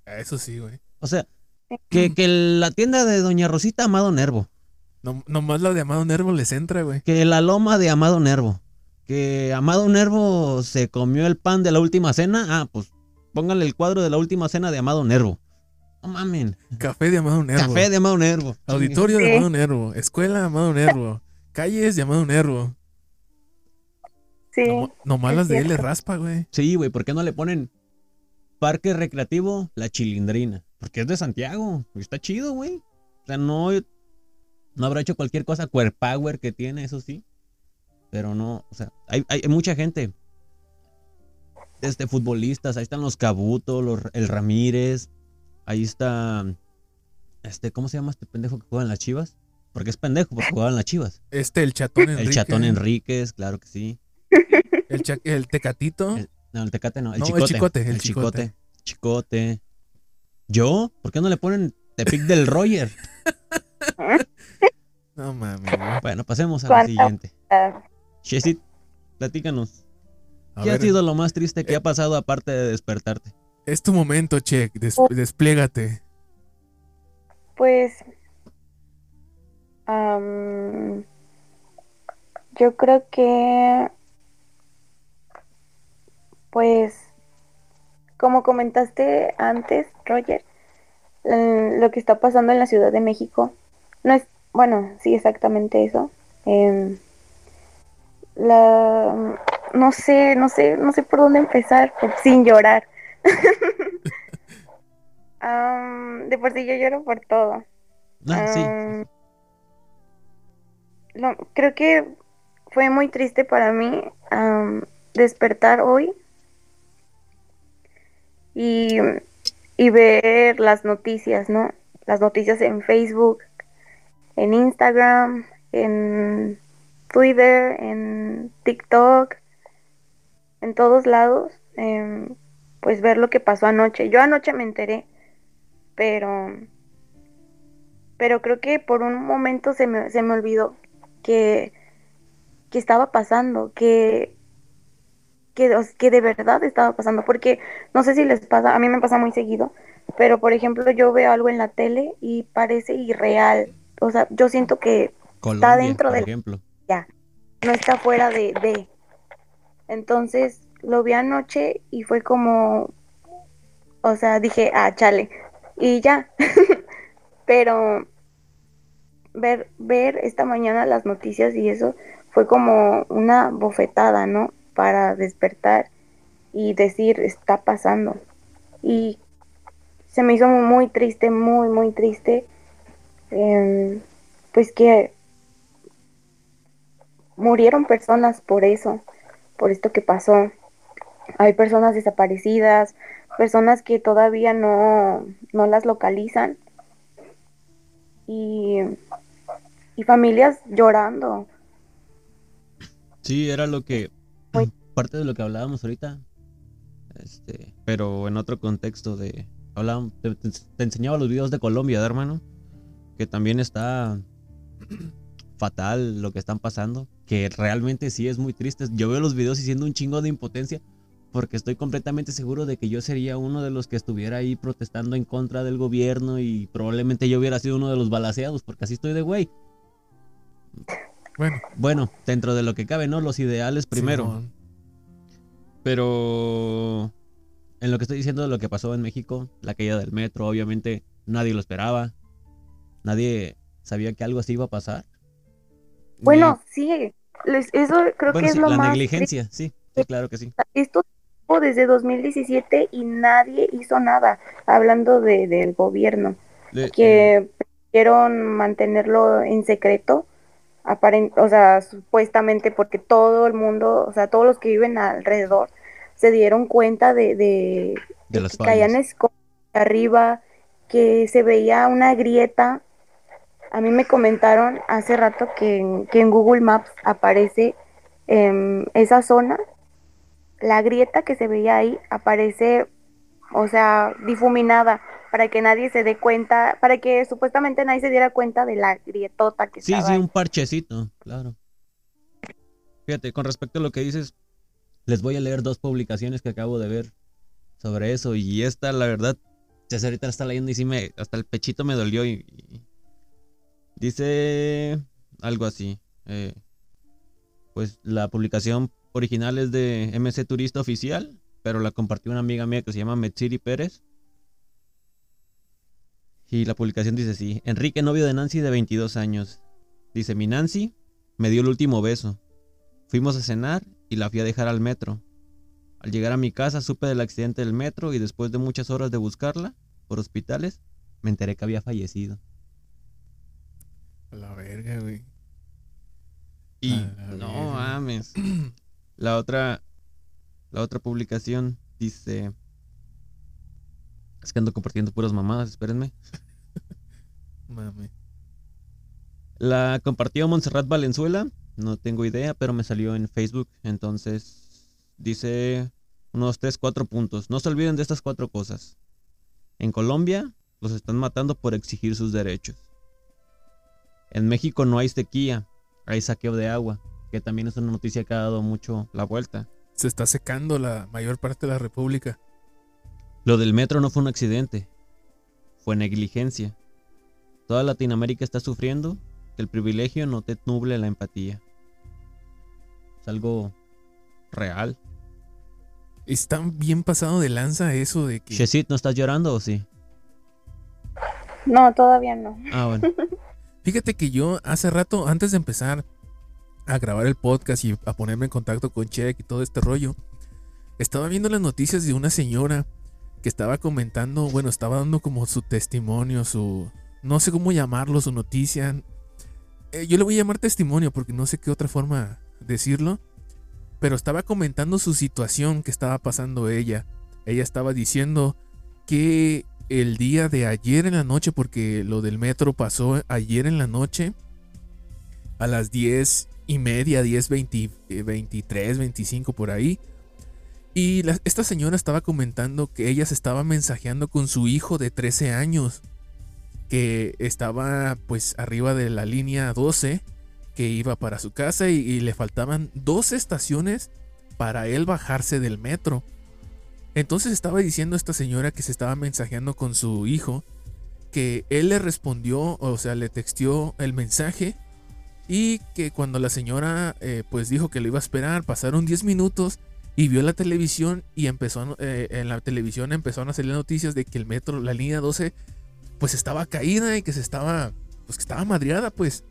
Eso sí, güey. O sea, que, que la tienda de Doña Rosita, Amado Nervo. No, nomás la de Amado Nervo les entra, güey. Que la loma de Amado Nervo. Que Amado Nervo se comió el pan de la última cena. Ah, pues pónganle el cuadro de la última cena de Amado Nervo. No mamen. Café de Amado Nervo. Café de Amado Nervo. Auditorio de. Amado Nervo. Escuela de Amado Nervo. Calles de Amado Nervo. Sí. No, nomás es las de él le raspa, güey. Sí, güey, ¿por qué no le ponen Parque Recreativo La Chilindrina? Porque es de Santiago. Está chido, güey. O sea, no, no habrá hecho cualquier cosa Queer Power que tiene, eso sí. Pero no, o sea, hay, hay mucha gente. Este, futbolistas, ahí están los Cabuto, los, el Ramírez. Ahí está. Este, ¿cómo se llama este pendejo que juega en las chivas? Porque es pendejo, porque jugaba en las chivas. Este, el chatón Enrique. El Chatón Enríquez, claro que sí. El, cha- el tecatito. El- no, el tecate no, el No, el chicote. chicote, el el chicote. chicote. Chicote. ¿Yo? ¿Por qué no le ponen The Pick del Roger? No mames. Bueno, pasemos a la ¿Cuánta- siguiente. Ah, Chesit, platícanos. A ¿Qué ha sido lo más triste que eh, ha pasado aparte de despertarte? es tu momento, Che. Des- desplégate. Pues, am, yo creo que, pues, como comentaste antes, Roger, eh, lo que está pasando en la Ciudad de México, no es, bueno, sí, exactamente eso. Em, la, no sé, no sé, no sé por dónde empezar, por- sin llorar. Am, de por sí yo lloro por todo. Ah, sí. Creo que fue muy triste para mí despertar hoy y, y ver las noticias, ¿no? Las noticias en Facebook, en Instagram, en Twitter, en TikTok, en todos lados, em, pues ver lo que pasó anoche. Yo anoche me enteré, pero pero creo que por un momento se me, se me olvidó que, que estaba pasando, que, que, de verdad estaba pasando, porque no sé si les pasa, a mí me pasa muy seguido, pero por ejemplo yo veo algo en la tele y parece irreal, o sea, yo siento que Colombia, dentro del- ejemplo. no está fuera de, de. Entonces lo vi anoche y fue como, o sea, dije, ah, chale, y ya. Pero ver, ver esta mañana las noticias y eso fue como una bofetada, ¿no? Para despertar y decir, está pasando. Y se me hizo muy triste, muy, muy triste. em, pues que murieron personas por eso, por esto que pasó. Hay personas desaparecidas, personas que todavía no, no las localizan y, y familias llorando. Sí, era lo que. Muy- Parte de lo que hablábamos ahorita. Este, pero en otro contexto de. hablábamos- te, enseñaba los videos de Colombia, ¿de, hermano. Que también está fatal lo que están pasando. Que realmente sí es muy triste. Yo veo los videos y siento un chingo de impotencia. Porque estoy completamente seguro de que yo sería uno de los que estuviera ahí protestando en contra del gobierno. Y probablemente yo hubiera sido uno de los balaseados. Porque así estoy de güey. Bueno, Bueno, dentro de lo que cabe, ¿no? Los ideales primero. Pero en lo que estoy diciendo de lo que pasó en México, la caída del metro, obviamente nadie lo esperaba. Nadie sabía que algo así iba a pasar. Bueno, sí, les- eso creo bueno, que es sí, lo la más negligencia, sí, sí, claro que sí. Esto desde 2017 y nadie hizo nada, hablando de, del gobierno. Le- que quisieron mantenerlo en secreto o sea, supuestamente porque todo el mundo, o sea, todos los que viven alrededor se dieron cuenta de, de, De las que caían fallas. escombros arriba, que se veía una grieta. A mí me comentaron hace rato que en, que en Google Maps aparece em, esa zona, la grieta que se veía ahí aparece, o sea, difuminada para que nadie se dé cuenta, para que supuestamente nadie se diera cuenta de la grietota que Sí, estaba sí, ahí. un parchecito, claro. Fíjate, con respecto a lo que dices, les voy a leer dos publicaciones que acabo de ver sobre eso. Y esta, la verdad, César ahorita la está leyendo y sí me, hasta el pechito me dolió. Y, y dice algo así. eh, pues la publicación original es de MC Turista Oficial, pero la compartió una amiga mía que se llama Metsiri Pérez. Y la publicación dice así, Enrique, novio de Nancy de 22 años. Dice, mi Nancy me dio el último beso. Fuimos a cenar y la fui a dejar al metro. Al llegar a mi casa supe del accidente del metro y después de muchas horas de buscarla por hospitales, me enteré que había fallecido. A la verga, güey. Y la no mames. La otra la otra publicación dice Es que ando compartiendo puras mamadas, espérenme. Mame. La compartió Montserrat Valenzuela, no tengo idea, pero me salió en Facebook. Entonces dice unos 3, 4 puntos. No se olviden de estas cuatro cosas. En Colombia los están matando por exigir sus derechos. En México no hay sequía, hay saqueo de agua, que también es una noticia que ha dado mucho la vuelta. Se está secando la mayor parte de la República. Lo del metro no fue un accidente, fue negligencia. Toda Latinoamérica está sufriendo que el privilegio no te nuble la empatía. Es algo real. Está bien pasado de lanza eso de que. Shesit, ¿no estás llorando o sí? No, todavía no. Ah, bueno. Fíjate que yo hace rato, antes de empezar a grabar el podcast y a ponerme en contacto con Check y todo este rollo, estaba viendo las noticias de una señora que estaba comentando, bueno, estaba dando como su testimonio, su, no sé cómo llamarlo, su noticia. Eh, yo le voy a llamar testimonio porque no sé qué otra forma decirlo, pero estaba comentando su situación que estaba pasando ella. Ella estaba diciendo que el día de ayer en la noche, porque lo del metro pasó ayer en la noche, a las 10 y media, 10, 20, eh, 23, 25 por ahí. Y esta señora estaba comentando que ella se estaba mensajeando con su hijo de 13 años, que estaba pues arriba de la línea 12, que iba para su casa y, le faltaban dos estaciones para él bajarse del metro. Entonces estaba diciendo esta señora que se estaba mensajeando con su hijo, que él le respondió, o sea, le texteó el mensaje y que cuando la señora eh, pues dijo que lo iba a esperar, pasaron 10 minutos y vio la televisión y empezó, eh, en la televisión empezaron a salir noticias de que el metro, la línea 12, pues estaba caída y que se estaba, pues que estaba madreada, pues.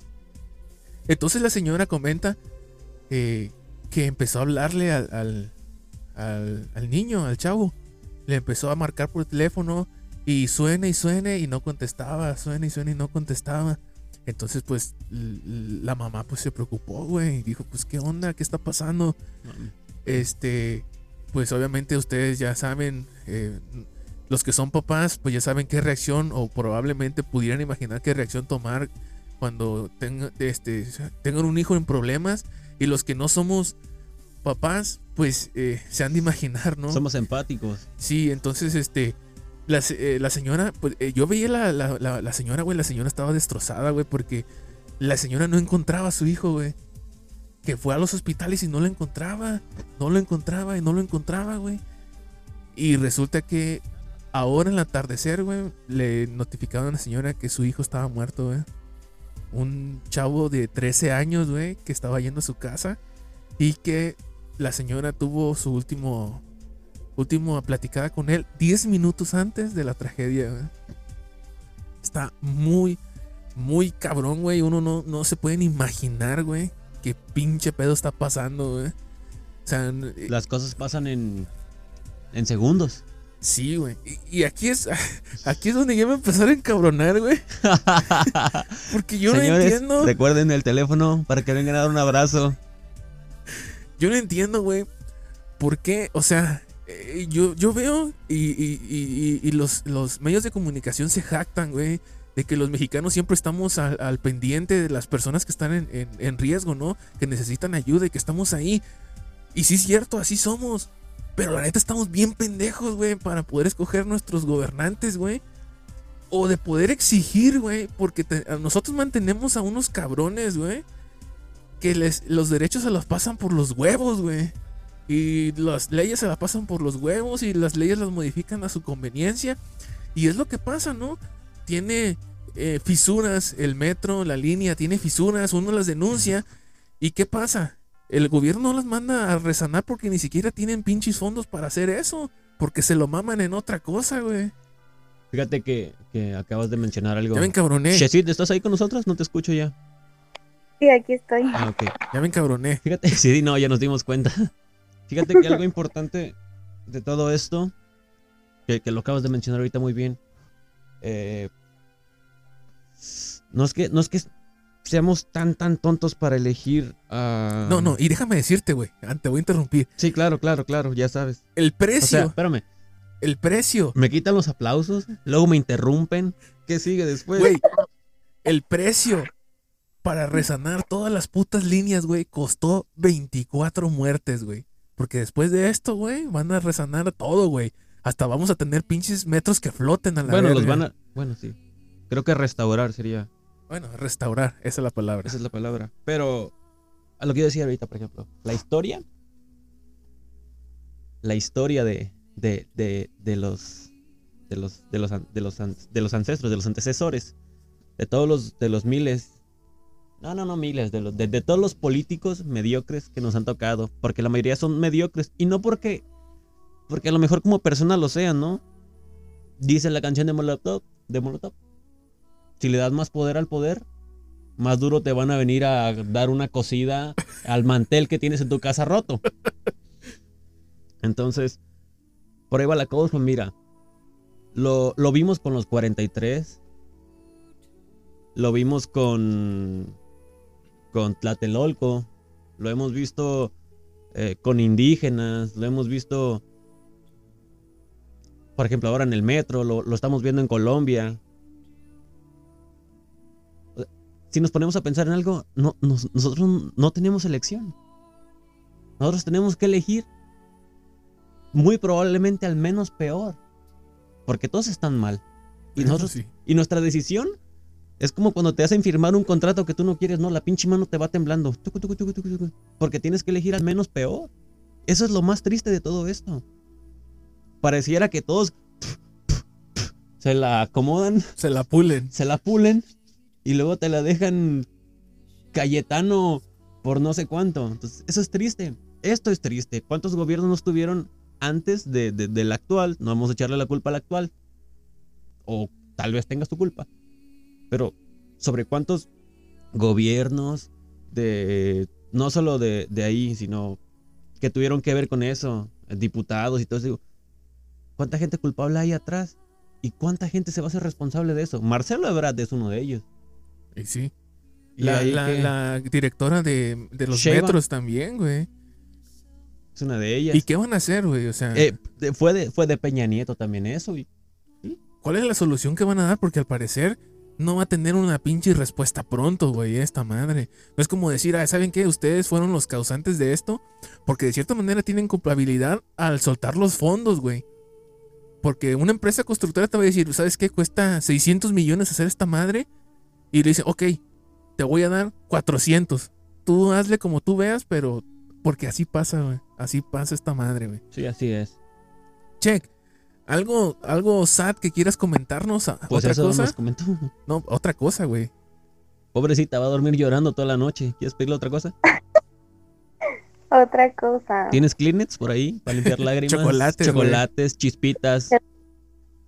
Entonces la señora comenta eh, que empezó a hablarle al, al, niño, al chavo. Le empezó a marcar por teléfono y suena y suena y no contestaba, suena y suena y no contestaba. Entonces pues la mamá pues se preocupó, güey, y dijo, pues qué onda, qué está pasando. Este, pues obviamente ustedes ya saben, eh, los que son papás, pues ya saben qué reacción o probablemente pudieran imaginar qué reacción tomar cuando tengan, este, tengan un hijo en problemas y los que no somos papás, pues eh, se han de imaginar, ¿no? Somos empáticos. Sí, entonces, este, la, eh, la señora, pues eh, yo veía la, la, la, la señora, güey, la señora estaba destrozada, güey, porque la señora no encontraba a su hijo, güey. Que fue a los hospitales y no lo encontraba, no lo encontraba y no lo encontraba, güey. Y resulta que ahora en el atardecer, güey, le notificaron a la señora que su hijo estaba muerto, güey. Un chavo de 13 años, güey, que estaba yendo a su casa y que la señora tuvo su último último platicada con él 10 minutos antes de la tragedia. güey. Está muy, muy cabrón, güey. Uno no, no se pueden imaginar, güey, qué pinche pedo está pasando, güey. O sea, eh, Las cosas pasan en, en segundos. Sí, güey. Y, y aquí es aquí es donde yo me empezar a encabronar, güey. Porque yo Señores, no entiendo. recuerden el teléfono para que vengan a dar un abrazo. Yo no entiendo, güey. ¿Por qué? O sea, eh, yo, yo veo y- y- y los, los medios de comunicación se jactan, güey. De que los mexicanos siempre estamos al, pendiente de las personas que están en, riesgo, ¿no? Que necesitan ayuda y que estamos ahí. Y sí es cierto, así somos. Pero la neta estamos bien pendejos, güey, para poder escoger nuestros gobernantes, güey. O de poder exigir, güey. Porque nosotros mantenemos a unos cabrones, güey. Que les, los derechos se los pasan por los huevos, güey. Y las leyes se las pasan por los huevos y las leyes las modifican a su conveniencia. Y es lo que pasa, ¿no? Tiene eh, fisuras el metro, la línea, tiene fisuras, uno las denuncia. ¿Y qué pasa? El gobierno no las manda a resanar porque ni siquiera tienen pinches fondos para hacer eso. Porque se lo maman en otra cosa, güey. Fíjate que, que acabas de mencionar algo. Ya me encabroné. Chesit, ¿estás ahí con nosotros? No te escucho ya. Sí, aquí estoy. Ah, ok. Ya me encabroné. Fíjate, sí, no, ya nos dimos cuenta. Fíjate que algo importante de todo esto, que, que lo acabas de mencionar ahorita muy bien, eh, no es que, no es que seamos tan, tan tontos para elegir a... No, no, y déjame decirte, güey. Te voy a interrumpir. Sí, claro, claro, claro, ya sabes. El O sea, precio, espérame, el precio. me quitan los aplausos, luego me interrumpen. ¿Qué sigue después? Güey, el precio para resanar todas las putas líneas, güey, costó 24 muertes, güey. Porque después de esto, güey, van a resanar todo, güey. Hasta vamos a tener pinches metros que floten a la bueno, los van a... Bueno, sí. Creo que restaurar sería... Bueno, restaurar, esa es la palabra. Esa es la palabra. Pero a lo que yo decía ahorita, por ejemplo, la historia, la historia de, de, de, de los de los de los de los de los ancestros, de los antecesores, de todos los de los miles, no, no, no miles, de los de, de todos los políticos mediocres que nos han tocado, porque la mayoría son mediocres y no porque porque a lo mejor como persona lo sean, ¿no? Dice la canción de Molotov, de Molotov. Si le das más poder al poder, más duro te van a venir a dar una cosida al mantel que tienes en tu casa roto. Entonces, por ahí va la cosa, mira. Lo, lo vimos con los 43. Lo vimos con. con Tlatelolco. Lo hemos visto eh, con indígenas. Lo hemos visto. Por ejemplo, ahora en el metro. Lo, lo estamos viendo en Colombia. si nos ponemos a pensar en algo, no, nos- nosotros no tenemos elección. Nosotros tenemos que elegir muy probablemente al menos peor. Porque todos están mal. Y, Eso nosotros, sí. y nuestra decisión es como cuando te hacen firmar un contrato que tú no quieres, no, la pinche mano te va temblando. Porque tienes que elegir al menos peor. Eso es lo más triste de todo esto. Pareciera que todos se la acomodan Se la pulen. se la pulen y luego te la dejan Cayetano por no sé cuánto. Entonces, eso es triste. Esto es triste. ¿Cuántos gobiernos nos tuvieron antes de, de- del actual? No vamos a echarle la culpa al actual. O tal vez tengas tu culpa. Pero sobre cuántos gobiernos de no solo de, de ahí, sino que tuvieron que ver con eso, diputados y todo eso. ¿Cuánta gente culpable hay atrás? ¿Y cuánta gente se va a hacer responsable de eso? Marcelo Ebrard es uno de ellos. Y sí. Y La, ahí la- que la directora de, de los metros también, güey. es una de ellas. ¿Y qué van a hacer, güey? O sea, Eh, de- fue, de, fue de Peña Nieto también eso. y- ¿cuál es la solución que van a dar? Porque al parecer no va a tener una pinche respuesta pronto, güey, esta madre. No es como decir, ah, ¿saben qué? Ustedes fueron los causantes de esto. Porque de cierta manera tienen culpabilidad al soltar los fondos, güey. Porque una empresa constructora te va a decir, ¿sabes qué? Cuesta 600 millones hacer esta madre. Y le dice, ok, te voy a dar 400. Tú hazle como tú veas, pero... Porque así pasa, güey. Así pasa esta madre, güey. Sí, así es. Check. ¿Algo, algo sad que quieras comentarnos? ¿A- Pues ¿Otra eso cosa? nos comentó. No, otra cosa, güey. Pobrecita, va a dormir llorando toda la noche. ¿Quieres pedirle otra cosa? Otra cosa. ¿Tienes Kleenex por ahí para limpiar lágrimas? Chocolates, güey. Chispitas.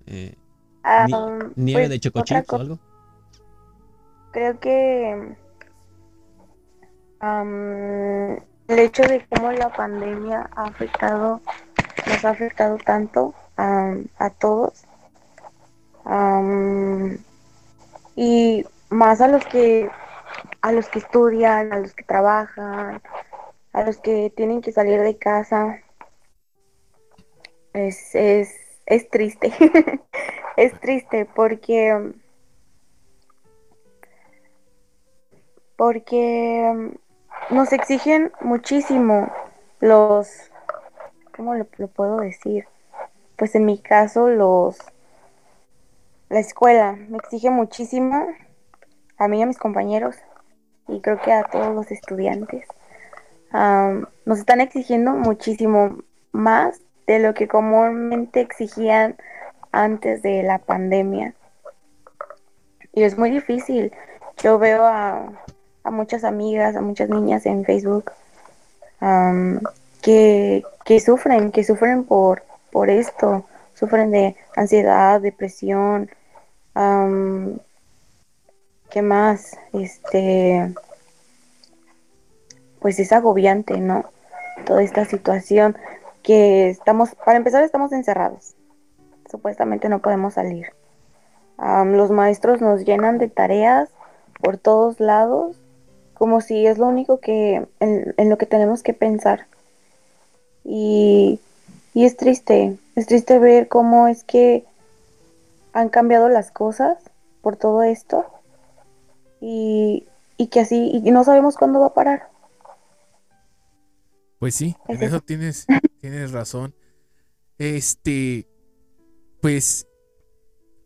eh, Ah, ni- nieve pues, de chocochips o algo. Creo que am, el hecho de cómo la pandemia ha afectado, nos ha afectado tanto, am, a todos. Am, y más a los que a los que estudian, a los que trabajan, a los que tienen que salir de casa. Es, es, es triste. es triste porque porque nos exigen muchísimo los, ¿cómo lo, lo puedo decir? Pues en mi caso los, la escuela me exige muchísimo a mí y a mis compañeros y creo que a todos los estudiantes. Am, nos están exigiendo muchísimo más de lo que comúnmente exigían antes de la pandemia. Y es muy difícil. Yo veo a, a muchas amigas, a muchas niñas en Facebook am, que, que sufren, que sufren por, por esto, sufren de ansiedad, depresión, ¿qué más? Este, pues es agobiante, ¿no? Toda esta situación que estamos, para empezar, estamos encerrados. Supuestamente no podemos salir. Los maestros nos llenan de tareas por todos lados como si es lo único que en, en lo que tenemos que pensar. Y, y es triste, es triste ver cómo es que han cambiado las cosas por todo esto y, y que así, y no sabemos cuándo va a parar. Pues sí, en Es eso. tienes, tienes razón. Este, pues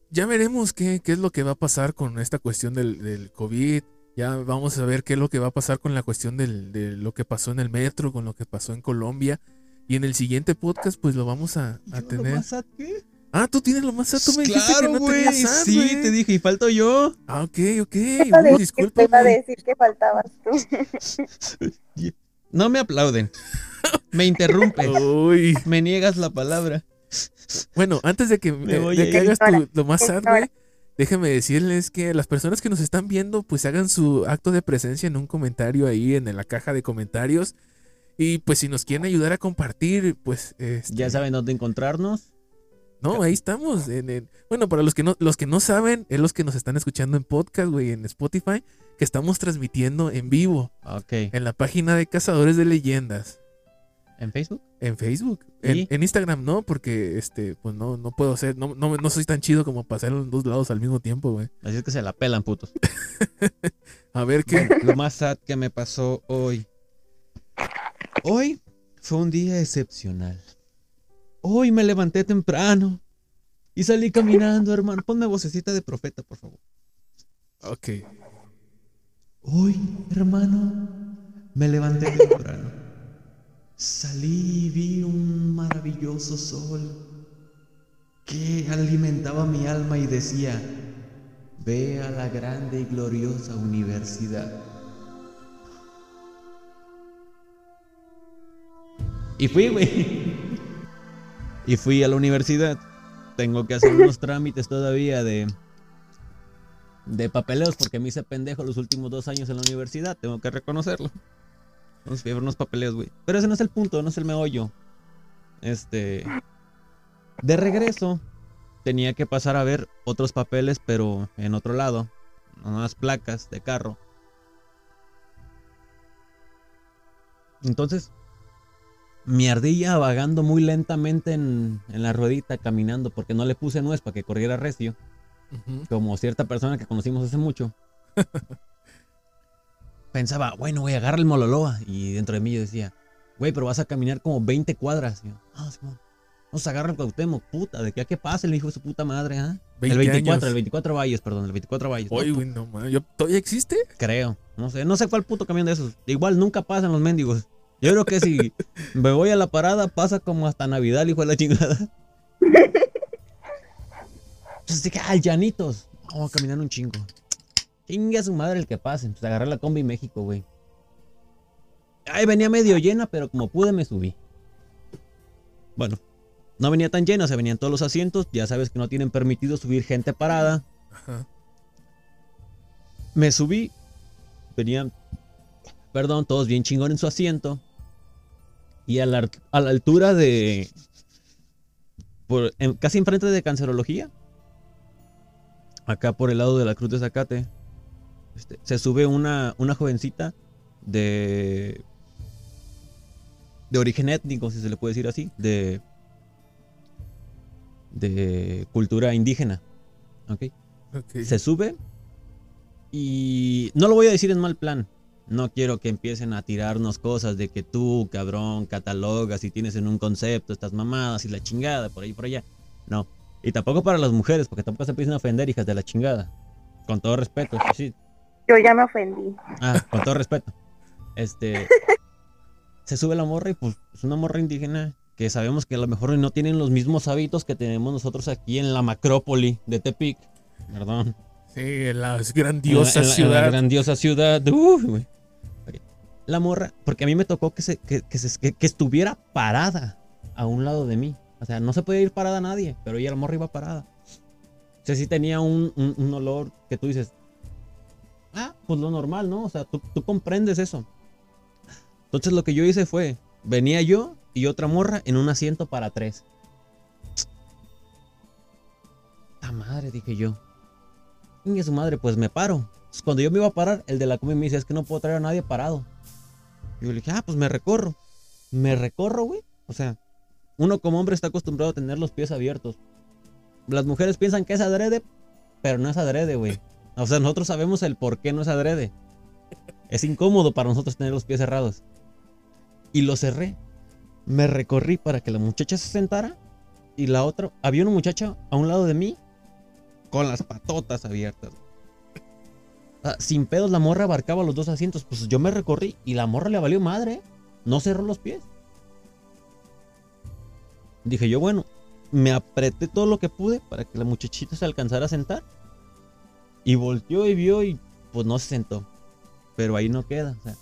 ya veremos qué, qué es lo que va a pasar con esta cuestión del, del COVID. Ya vamos a ver qué es lo que va a pasar con la cuestión del- de lo que pasó en el metro, con lo que pasó en Colombia. Y en el siguiente podcast, pues lo vamos a, a tener. qué? Ah, tú tienes lo más sad. Tú me dijiste que no tenías sad, Sí, te dije, y falto yo. Ah, ok, ok. A Uy, disculpa. iba a decir que faltabas tú. No me aplauden. Me interrumpes. Uy. Me niegas la palabra. Bueno, antes de que, Me de- voy de a que hagas tu, lo más güey, déjame decirles que las personas que nos están viendo, pues hagan su acto de presencia en un comentario ahí en la caja de comentarios. Y pues si nos quieren ayudar a compartir, pues este, Ya saben dónde encontrarnos. no, ahí estamos. en el- bueno, para los que no, los que no saben, es los que nos están escuchando en podcast, güey, en Spotify, que estamos transmitiendo en vivo Ok. en la página de Cazadores de Leyendas. ¿En Facebook? En Facebook. En, Instagram no, porque este, pues no, no puedo ser, no, no, no soy tan chido como pasarlo en dos lados al mismo tiempo, güey. Así es que se la pelan, putos. A ver qué. Bueno, lo más sad que me pasó hoy. Hoy fue un día excepcional. Hoy me levanté temprano y salí caminando, hermano. Ponme vocecita de profeta, por favor. Ok. Hoy, hermano, me levanté temprano. Salí y vi un maravilloso sol que alimentaba mi alma y decía, ve a la grande y gloriosa universidad. Y fui, güey. Y fui a la universidad. Tengo que hacer unos trámites todavía de, de papeleos porque me hice pendejo los últimos dos años en la universidad, tengo que reconocerlo. A ver unos papeleos, güey. Pero ese no es el punto, no es el meollo. Este. De regreso, tenía que pasar a ver otros papeles, pero en otro lado. Unas placas de carro. Entonces, mi ardilla vagando muy lentamente en, en la ruedita, caminando, porque no le puse nuez para que corriera recio Como cierta persona que conocimos hace mucho. Pensaba, bueno, güey, agarra el Mololoa. Y dentro de mí yo decía, güey, pero vas a caminar como 20 cuadras. Y yo, ah, Simón. Vamos a agarrar el Cuauhtémoc, puta, de que a qué pase el hijo de su puta madre, ¿ah? El 20 24, años. el 24 Valles, perdón, el 24 Valles. Oye, güey, no. ¿yo- ¿Todavía existe? Creo, no sé, no sé cuál puto camión de esos. Igual nunca pasan los mendigos. Yo creo que si me voy a la parada, pasa como hasta Navidad, hijo de la chingada. Entonces dije, ay, llanitos. Vamos a caminar un chingo. Chingue a su madre el que pase. Pues agarré la combi México, güey. Ay, venía medio llena, pero como pude me subí. Bueno, no venía tan llena, se venían todos los asientos. Ya sabes que no tienen permitido subir gente parada. Ajá. Me subí. Venían, perdón, todos bien chingón en su asiento. Y a la, a la altura de, por, en- casi enfrente de cancerología, acá por el lado de la Cruz de Zacate, este, se sube una, una jovencita de de origen étnico, si se le puede decir así, de de cultura indígena, ¿ok? Ok. se sube y no lo voy a decir en mal plan. No quiero que empiecen a tirarnos cosas de que tú, cabrón, catalogas y tienes en un concepto estas mamadas y la chingada por ahí por allá. No. Y tampoco para las mujeres, porque tampoco se empiecen a ofender, hijas de la chingada. Con todo respeto, sí. Yo ya me ofendí. Ah, con todo respeto. Este. Se sube la morra y pues es una morra indígena que sabemos que a lo mejor no tienen los mismos hábitos que tenemos nosotros aquí en la macrópoli de Tepic. Perdón. Sí, en la grandiosa En la- en la- ciudad. En la grandiosa ciudad. Uy, güey. Ok. La morra, porque a mí me tocó que, se, que, que se- que- que estuviera parada a un lado de mí. O sea, no se podía ir parada nadie, pero ella, la morra, iba parada. O sea, sí tenía un, un- olor que tú dices, ah, pues lo normal, ¿no? O sea, tú, comprendes eso. Entonces lo que yo hice fue, venía yo y otra morra en un asiento para tres. ¡Ta madre! Dije yo. Y su madre, pues me paro. Cuando yo me iba a parar, el de la comida me dice, es que no puedo traer a nadie parado. Yo le dije, ah, pues me recorro. Me recorro, güey. O sea, uno como hombre está acostumbrado a tener los pies abiertos. Las mujeres piensan que es adrede, pero no es adrede, güey. O sea, nosotros sabemos el por qué no es adrede. Es incómodo para nosotros tener los pies cerrados. Y lo cerré. Me recorrí para que la muchacha se sentara. Y la otra, había una muchacha a un lado de mí con las patotas abiertas. Sin pedos la morra abarcaba los dos asientos. Pues yo me recorrí y la morra le valió madre. No cerró los pies. Dije yo, bueno, me apreté todo lo que pude para que la muchachita se alcanzara a sentar. Y volteó y vio y pues no se sentó. Pero ahí no queda. o sea,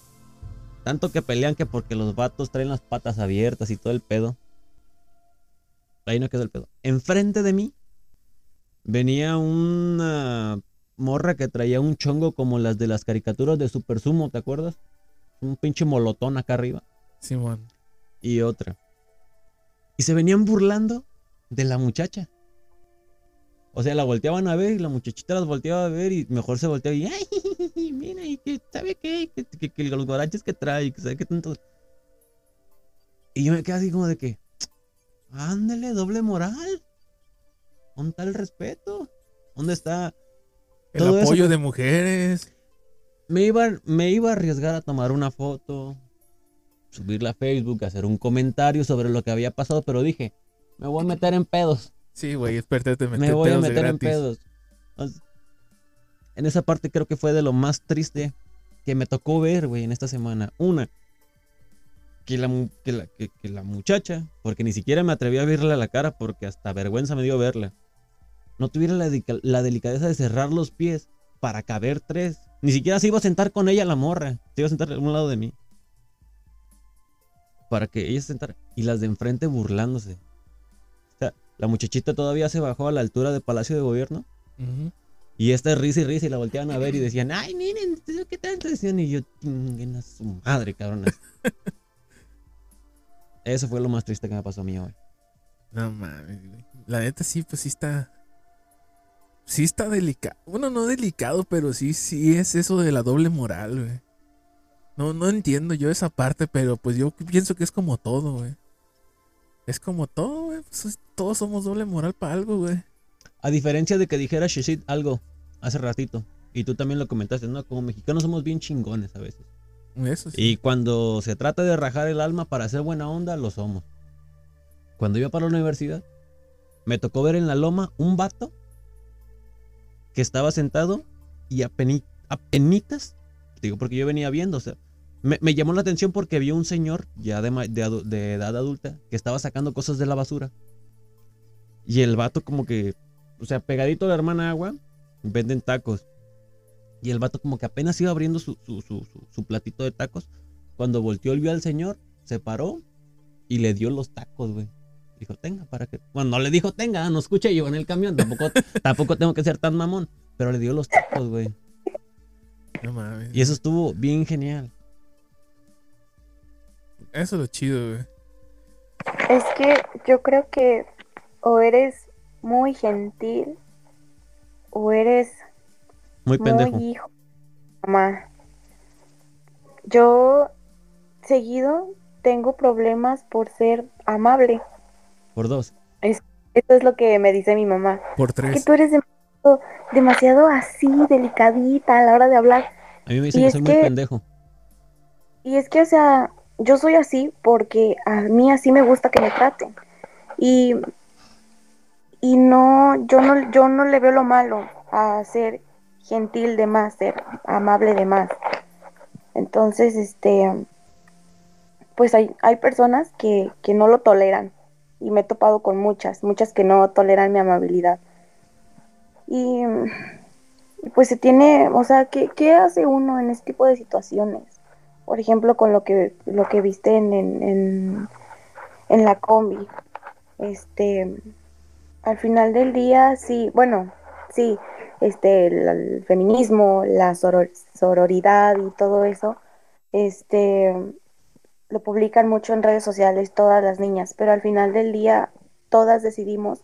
tanto que pelean que porque los vatos traen las patas abiertas y todo el pedo. Ahí no quedó el pedo. Enfrente de mí venía una morra que traía un chongo como las de las caricaturas de Super Sumo, ¿te acuerdas? Un pinche molotón acá arriba. Simón. Y otra. Y se venían burlando de la muchacha. O sea, la volteaban a ver y la muchachita las volteaba a ver y mejor se volteaba y ¡ay! Mira, y que sabe qué, que, que- que los guaraches que trae, que sabe qué tanto. Y yo me quedé así como de que, ándale, doble moral. ¿Dónde está el respeto? ¿Dónde está? El eso apoyo de mujeres. Me iba, me iba a arriesgar a tomar una foto, subirla a Facebook, hacer un comentario sobre lo que había pasado, pero dije, me voy a meter en pedos. Sí, güey, espérate, te me metes voy a meter en pedos. En esa parte creo que fue de lo más triste que me tocó ver, güey, en esta semana. Una, que la, que la, que- que la muchacha, porque ni siquiera me atreví a verle a la cara porque hasta vergüenza me dio verla, no tuviera la, la delicadeza de cerrar los pies para caber tres. Ni siquiera se iba a sentar con ella la morra, se iba a sentar a un lado de mí. Para que ella se sentara. Y las de enfrente burlándose. O sea, la muchachita todavía se bajó a la altura del Palacio de Gobierno. Ujú. Y esta risa y risa y la volteaban a ver y decían, ay, miren, ¿qué tanto decían? Y yo, "Chinguen a su madre, cabronas. Eso fue lo más triste que me pasó a mí hoy. No mames. La neta sí, pues sí está. Sí está delicado. Bueno, no delicado, pero sí, sí es eso de la doble moral, güey. No, no entiendo yo esa parte, pero pues yo pienso que es como todo, güey. Es como todo, güey. Pues es- todos somos doble moral para algo, güey. A diferencia de que dijera Shishit algo hace ratito, y tú también lo comentaste, ¿no? Como mexicanos somos bien chingones a veces. Eso sí. Y cuando se trata de rajar el alma para hacer buena onda, lo somos. Cuando iba para la universidad, me tocó ver en la loma un vato que estaba sentado y apeni- apenitas, digo porque yo venía viendo, o sea, me, me llamó la atención porque vi un señor ya de, de edad adulta que estaba sacando cosas de la basura. Y el vato como que, o sea, pegadito a la hermana agua, venden tacos. Y el vato como que apenas iba abriendo su, su, su, platito de tacos. Cuando volteó y vio al señor, se paró y le dio los tacos, güey. Dijo, tenga, para que... Bueno, no le dijo, tenga, no escuche yo en el camión. Tampoco, tampoco tengo que ser tan mamón. Pero le dio los tacos, güey. No mames. Y eso estuvo bien genial. Eso es lo chido, güey. Es que yo creo que o eres muy gentil o eres Muy pendejo. muy hijo. Mamá. Yo seguido tengo problemas por ser amable. Por dos. Eso es lo que me dice mi mamá. Por Que tres. tú eres demasiado, demasiado así, delicadita a la hora de hablar. A mí me dicen Y que es soy muy que- pendejo. Y es que, o sea, yo soy así porque a mí así me gusta que me traten. Y, y no, yo no, yo no le veo lo malo a ser gentil de más, ser amable de más. Entonces, este, pues hay, hay personas que, que no lo toleran. Y me he topado con muchas, muchas que no toleran mi amabilidad. Y, pues se tiene, o sea, ¿qué, qué hace uno en este tipo de situaciones? Por ejemplo, con lo que, lo que viste en, en, en, la combi. Este, al final del día, sí, bueno, sí, este, el, feminismo, la soror- sororidad y todo eso, este, lo publican mucho en redes sociales todas las niñas, pero al final del día todas decidimos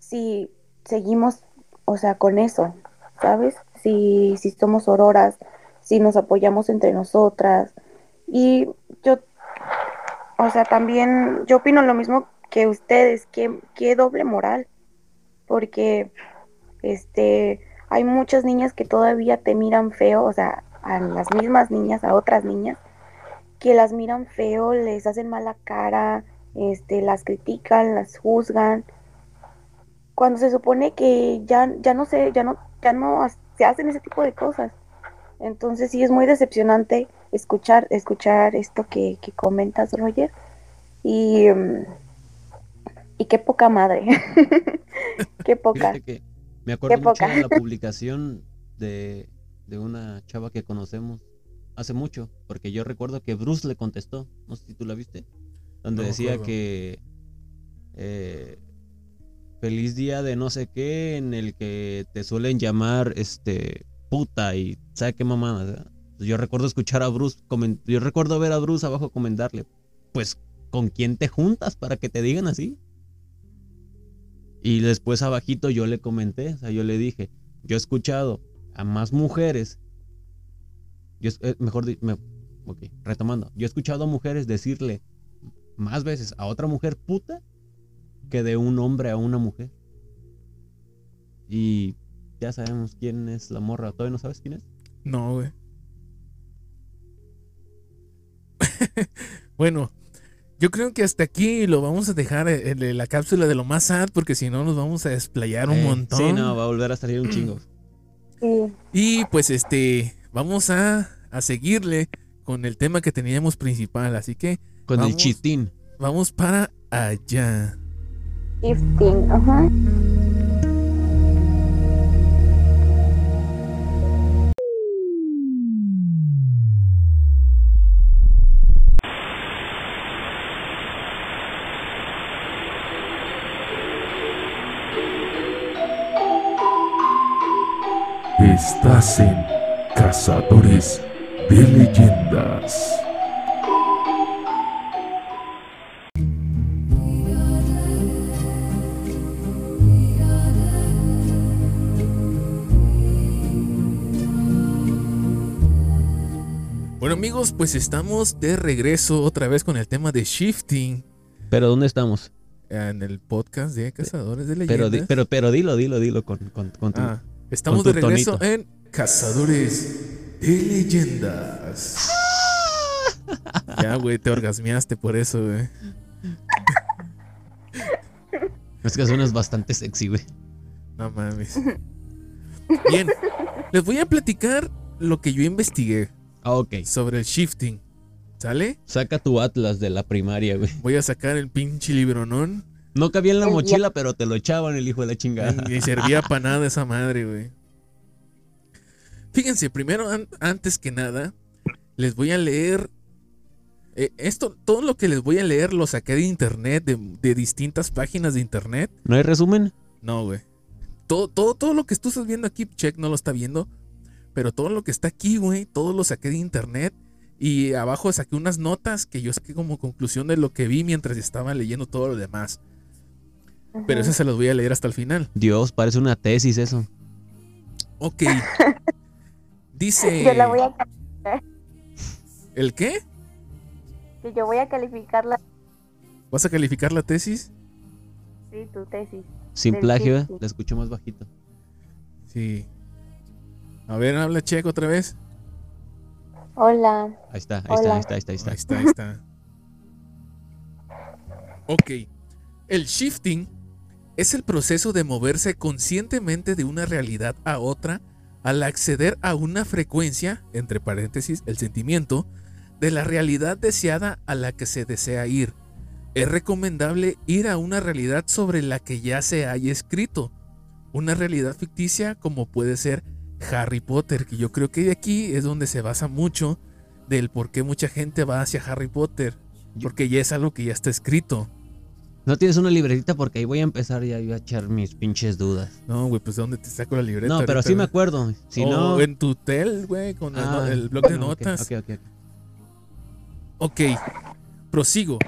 si seguimos, o sea, con eso, ¿sabes? Si, si somos sororas, si nos apoyamos entre nosotras. Y yo, o sea, también yo opino lo mismo que ustedes, que doble moral, porque este, hay muchas niñas que todavía te miran feo, o sea, a las mismas niñas, a otras niñas, que las miran feo, les hacen mala cara, este, las critican, las juzgan, cuando se supone que ya, ya no se, ya no, ya no se hacen ese tipo de cosas. Entonces sí es muy decepcionante escuchar, escuchar esto que, que comentas, Roger. Y, mm, y qué poca madre. qué poca. Que me acuerdo Qué mucho poca. de la publicación de, de una chava que conocemos hace mucho, porque yo recuerdo que Bruce le contestó, no sé si tú la viste, donde No decía que eh, feliz día de no sé qué, en el que te suelen llamar este y sabe qué mamada. Yo recuerdo escuchar a Bruce, yo recuerdo ver a Bruce abajo comentarle, pues ¿con quién te juntas para que te digan así? Y después abajito yo le comenté, o sea, yo le dije, yo he escuchado a más mujeres, yo, eh, mejor, me- ok, retomando, yo he escuchado a mujeres decirle más veces a otra mujer puta que de un hombre a una mujer. Y ya sabemos quién es la morra, ¿todavía no sabes quién es? No, güey. bueno, yo creo que hasta aquí lo vamos a dejar en en la cápsula de lo más sad, porque si no nos vamos a desplayar un Eh, montón. Sí, no, va a volver a salir un chingo. Sí. Y pues este, vamos a, a seguirle con el tema que teníamos principal. Así que Con el Vamos. chistín. vamos para allá. Shifting, ajá. Estás en Cazadores de Leyendas. Bueno amigos, pues estamos de regreso otra vez con el tema de shifting Pero ¿dónde estamos? en el podcast de Cazadores de Leyendas. Pero, pero dilo, dilo, dilo con, con, con tu- Ah, estamos de regreso tonito. en Cazadores de Leyendas. ya, güey, te orgasmeaste por eso, güey. Es que suenas bastante sexy, güey. No mames. Bien, les voy a platicar lo que yo investigué Ah, ok. sobre el shifting. ¿Sale? Saca tu atlas de la primaria, güey. Voy a sacar el pinche libronón. No cabía en la mochila, pero te lo echaban el hijo de la chingada. Y servía para nada esa madre, güey. Fíjense, primero, an- antes que nada, les voy a leer. eh, esto, todo lo que les voy a leer lo saqué de internet, de, de distintas páginas de internet. ¿No hay resumen? No, güey. Todo, todo, todo lo que tú estás viendo aquí, Check no lo está viendo. Pero todo lo que está aquí, güey, todo lo saqué de internet. Y abajo saqué unas notas que yo saqué como conclusión de lo que vi mientras estaba leyendo todo lo demás. Pero eso se los voy a leer hasta el final. Dios, parece una tesis eso. Ok. Dice. Yo la voy a ¿El qué? que yo voy a calificar la ¿Vas a calificar la tesis? sí, tu tesis. Sin Del plagio, ¿eh? La escucho más bajito. Sí. A ver, habla checo otra vez. Hola. Ahí está, ahí está, Hola. ahí está, ahí está, ahí está. Ahí está, ahí está. Ok. El shifting es el proceso de moverse conscientemente de una realidad a otra al acceder a una frecuencia, entre paréntesis, el sentimiento, de la realidad deseada a la que se desea ir. Es recomendable ir a una realidad sobre la que ya se haya escrito. Una realidad ficticia como puede ser Harry Potter, que yo creo que de aquí es donde se basa mucho del por qué mucha gente va hacia Harry Potter. Porque ya es algo que ya está escrito. No tienes una libretita porque ahí voy a empezar ya iba a echar mis pinches dudas. No, güey, pues ¿de dónde te saco la libreta? No, pero ahorita, sí me acuerdo. Si O no. en tu tel, güey, con el, Ah, el blog de notas. ok, ok, ok. Ok, prosigo.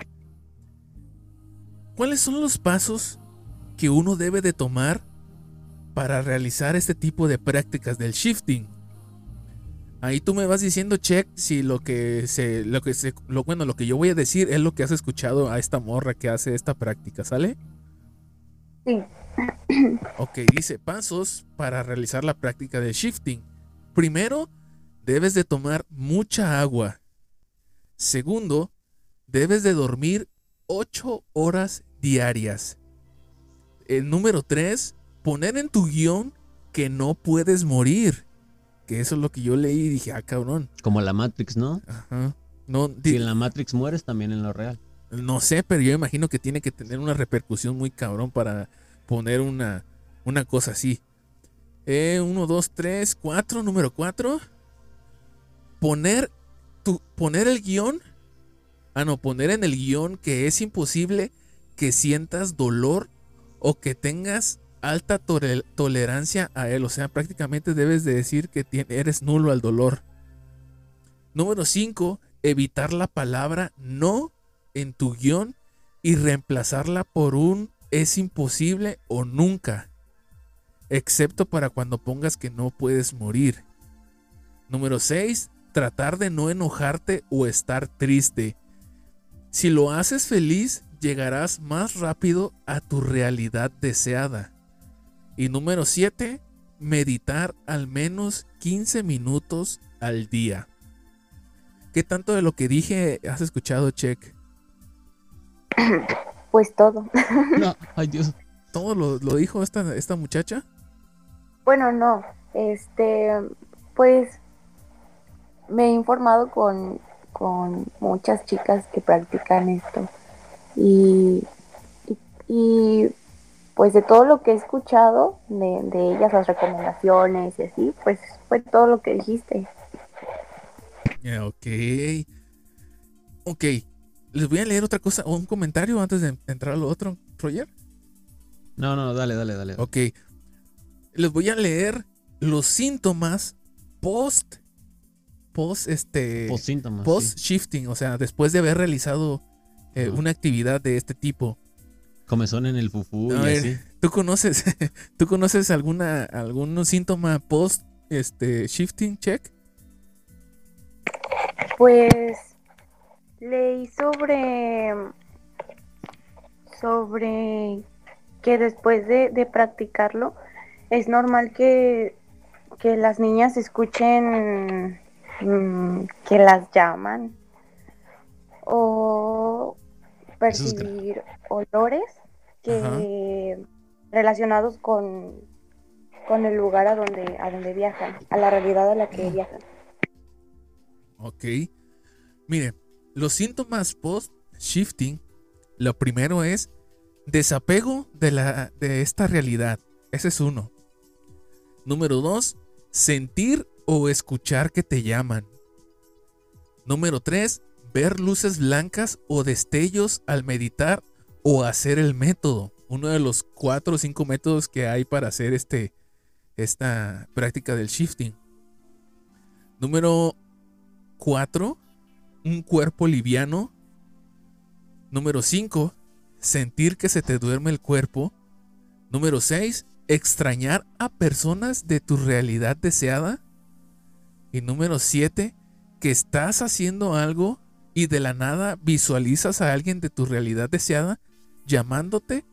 ¿Cuáles son los pasos que uno debe de tomar para realizar este tipo de prácticas del shifting? Ahí tú me vas diciendo, check, si lo que se, lo que se, lo bueno, lo que yo voy a decir es lo que has escuchado a esta morra que hace esta práctica, ¿sale? Sí. Ok, dice pasos para realizar la práctica de shifting. Primero, debes de tomar mucha agua. Segundo, debes de dormir 8 horas diarias. El número 3, poner en tu guion que no puedes morir. Que eso es lo que yo leí y dije, ah, cabrón. Como la Matrix, ¿no? Ajá. No, Si en la Matrix mueres, también en lo real. no sé, pero yo imagino que tiene que tener una repercusión muy cabrón para poner una, una cosa así. Eh, uno, dos, tres, cuatro, número cuatro. Poner, tu, poner el guion. Ah, no, poner en el guion que es imposible que sientas dolor o que tengas alta tolerancia a él. O sea, prácticamente debes de decir que eres nulo al dolor. Número 5. Evitar la palabra no en tu guion y reemplazarla por un es imposible o nunca. Excepto para cuando pongas que no puedes morir. Número 6. Tratar de no enojarte o estar triste. Si lo haces feliz, llegarás más rápido a tu realidad deseada. Y número 7. Meditar al menos 15 minutos al día. ¿Qué tanto de lo que dije has escuchado, Check? Pues todo. No, ay Dios. ¿Todo lo, lo dijo esta, esta muchacha? Bueno, no. Este, pues me he informado con, con muchas chicas que practican esto. Y, y, y, pues de todo lo que he escuchado de, de ellas, las recomendaciones y así, pues fue todo lo que dijiste. Ok. Ok. Les voy a leer otra cosa, o un comentario antes de entrar a lo otro, Roger. No, no, dale, dale, dale. Ok. Les voy a leer los síntomas post. Post este. Post síntomas. post sí. shifting. O sea, después de haber realizado eh, una actividad de este tipo. Comezón en el fufú A y ver, así. ¿Tú conoces, ¿tú conoces alguna, algún síntoma post este, shifting check? Pues leí sobre sobre que después de, de practicarlo es normal que, que las niñas escuchen mm, que las llaman o percibir olores que relacionados con, con el lugar a donde, a donde viajan, a la realidad a la que viajan. Ok. Mire, los síntomas post-shifting, lo primero es desapego de, la, de esta realidad. Ese es uno. Número dos, sentir o escuchar que te llaman. Número tres, ver luces blancas o destellos al meditar o hacer el método. Uno de los cuatro o cinco métodos que hay para hacer este, esta práctica del shifting. Número 4. Un cuerpo liviano. Número 5. Sentir que se te duerme el cuerpo. Número 6, extrañar a personas de tu realidad deseada. Y número 7, que estás haciendo algo y de la nada visualizas a alguien de tu realidad deseada llamándote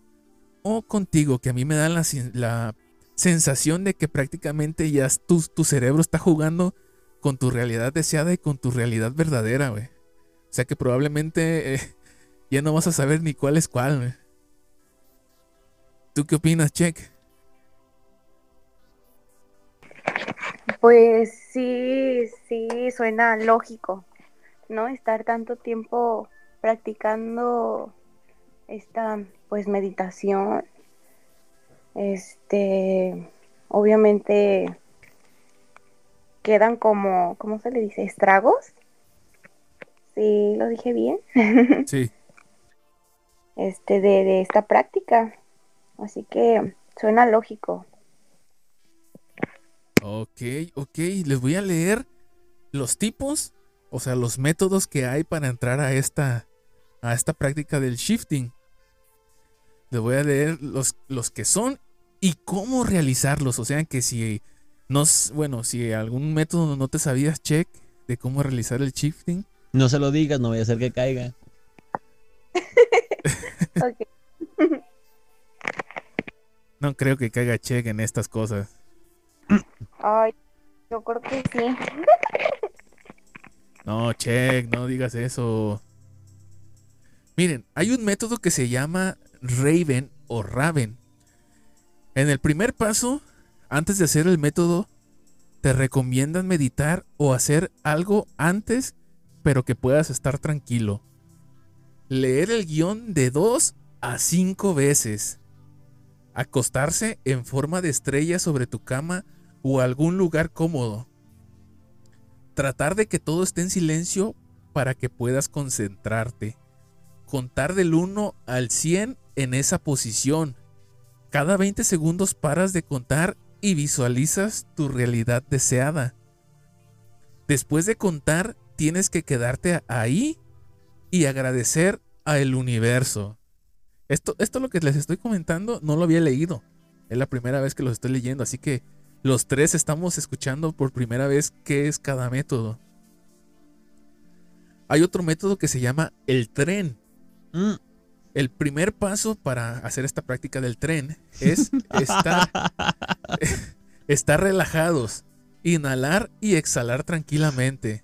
o contigo, que a mí me da la, la sensación de que prácticamente ya tu, tu, cerebro está jugando con tu realidad deseada y con tu realidad verdadera, güey. O sea que probablemente eh, ya no vas a saber ni cuál es cuál, güey. ¿Tú qué opinas, Check? Pues sí, sí, suena lógico, ¿no? Estar tanto tiempo practicando esta, pues, meditación. Este, obviamente quedan como, ¿cómo se le dice? Estragos. Sí, lo dije bien. Sí. Este, de, de esta práctica. Así que suena lógico. Ok, ok. Les voy a leer los tipos, o sea, los métodos que hay para entrar a esta, a esta práctica del shifting. Les voy a leer los, los que son y cómo realizarlos. O sea, que si no, bueno, si algún método no te sabías, check de cómo realizar el shifting. No se lo digas, no voy a hacer que caiga. ok. No creo que caiga check en estas cosas. Ay, yo creo que sí. No, check, no digas eso. Miren, hay un método que se llama Raven o Raven. En el primer paso, antes de hacer el método, te recomiendan meditar o hacer algo antes, pero que puedas estar tranquilo. Leer el guion de dos a cinco veces. Acostarse en forma de estrella sobre tu cama o algún lugar cómodo. Tratar de que todo esté en silencio para que puedas concentrarte. Contar del 1 al 100 en esa posición. Cada 20 segundos paras de contar y visualizas tu realidad deseada. Después de contar, tienes que quedarte ahí y agradecer al universo. Esto, esto lo que les estoy comentando no lo había leído. Es la primera vez que lo estoy leyendo, así que los tres estamos escuchando por primera vez qué es cada método. Hay otro método que se llama el tren. Mm. El primer paso para hacer esta práctica del tren es estar, estar relajados, inhalar y exhalar tranquilamente.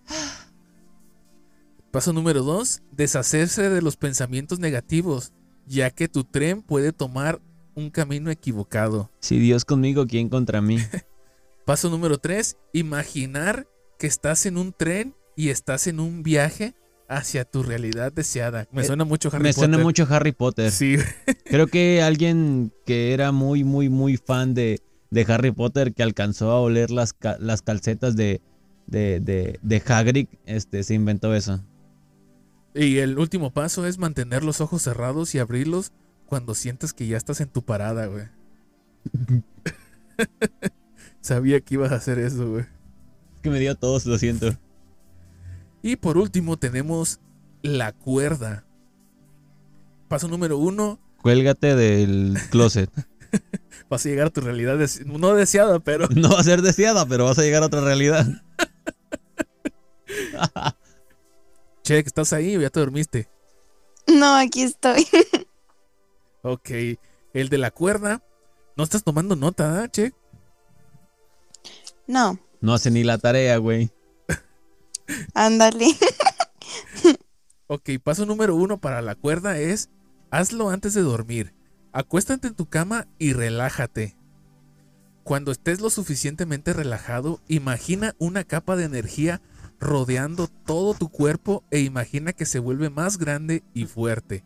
Paso número dos, deshacerse de los pensamientos negativos, ya que tu tren puede tomar un camino equivocado. Si Dios conmigo, ¿quién contra mí? Paso número 3, imaginar que estás en un tren y estás en un viaje hacia tu realidad deseada. Me Eh, suena mucho Harry Me Potter. suena mucho Harry Potter. Sí, Creo que alguien que era muy, muy, muy fan de, de Harry Potter, que alcanzó a oler las, las calcetas de, de, de, de Hagrid, este, se inventó eso. y el último paso es mantener los ojos cerrados y abrirlos cuando sientes que ya estás en tu parada, güey. Sabía que ibas a hacer eso, güey. Es que me dio todos, lo siento. Y por último tenemos la cuerda. Paso número uno, Cuélgate del closet. vas a llegar a tu realidad des- no deseada, pero No va a ser deseada, pero vas a llegar a otra realidad. che, que estás ahí o ya te dormiste. No, aquí estoy. Ok, el de la cuerda, no estás tomando nota, ¿ah, che? No, No hace ni la tarea, güey. ándale. Ok, paso número uno para la cuerda es hazlo antes de dormir. Acuéstate en tu cama y relájate. Cuando estés lo suficientemente relajado, imagina una capa de energía rodeando todo tu cuerpo e imagina que se vuelve más grande y fuerte.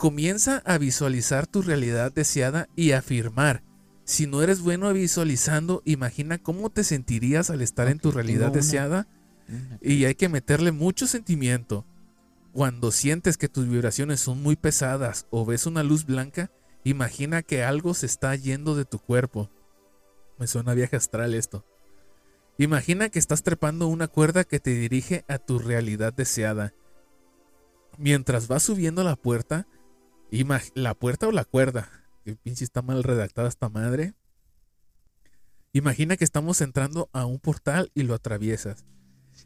Comienza a visualizar tu realidad deseada y afirmar. Si no eres bueno visualizando, imagina cómo te sentirías al estar en tu realidad deseada y hay que meterle mucho sentimiento. Cuando sientes que tus vibraciones son muy pesadas o ves una luz blanca, imagina que algo se está yendo de tu cuerpo. Me suena viaje astral esto. Imagina que estás trepando una cuerda que te dirige a tu realidad deseada. Mientras vas subiendo la puerta, la puerta o la cuerda, que pinche está mal redactada esta madre. Imagina que estamos entrando a un portal y lo atraviesas.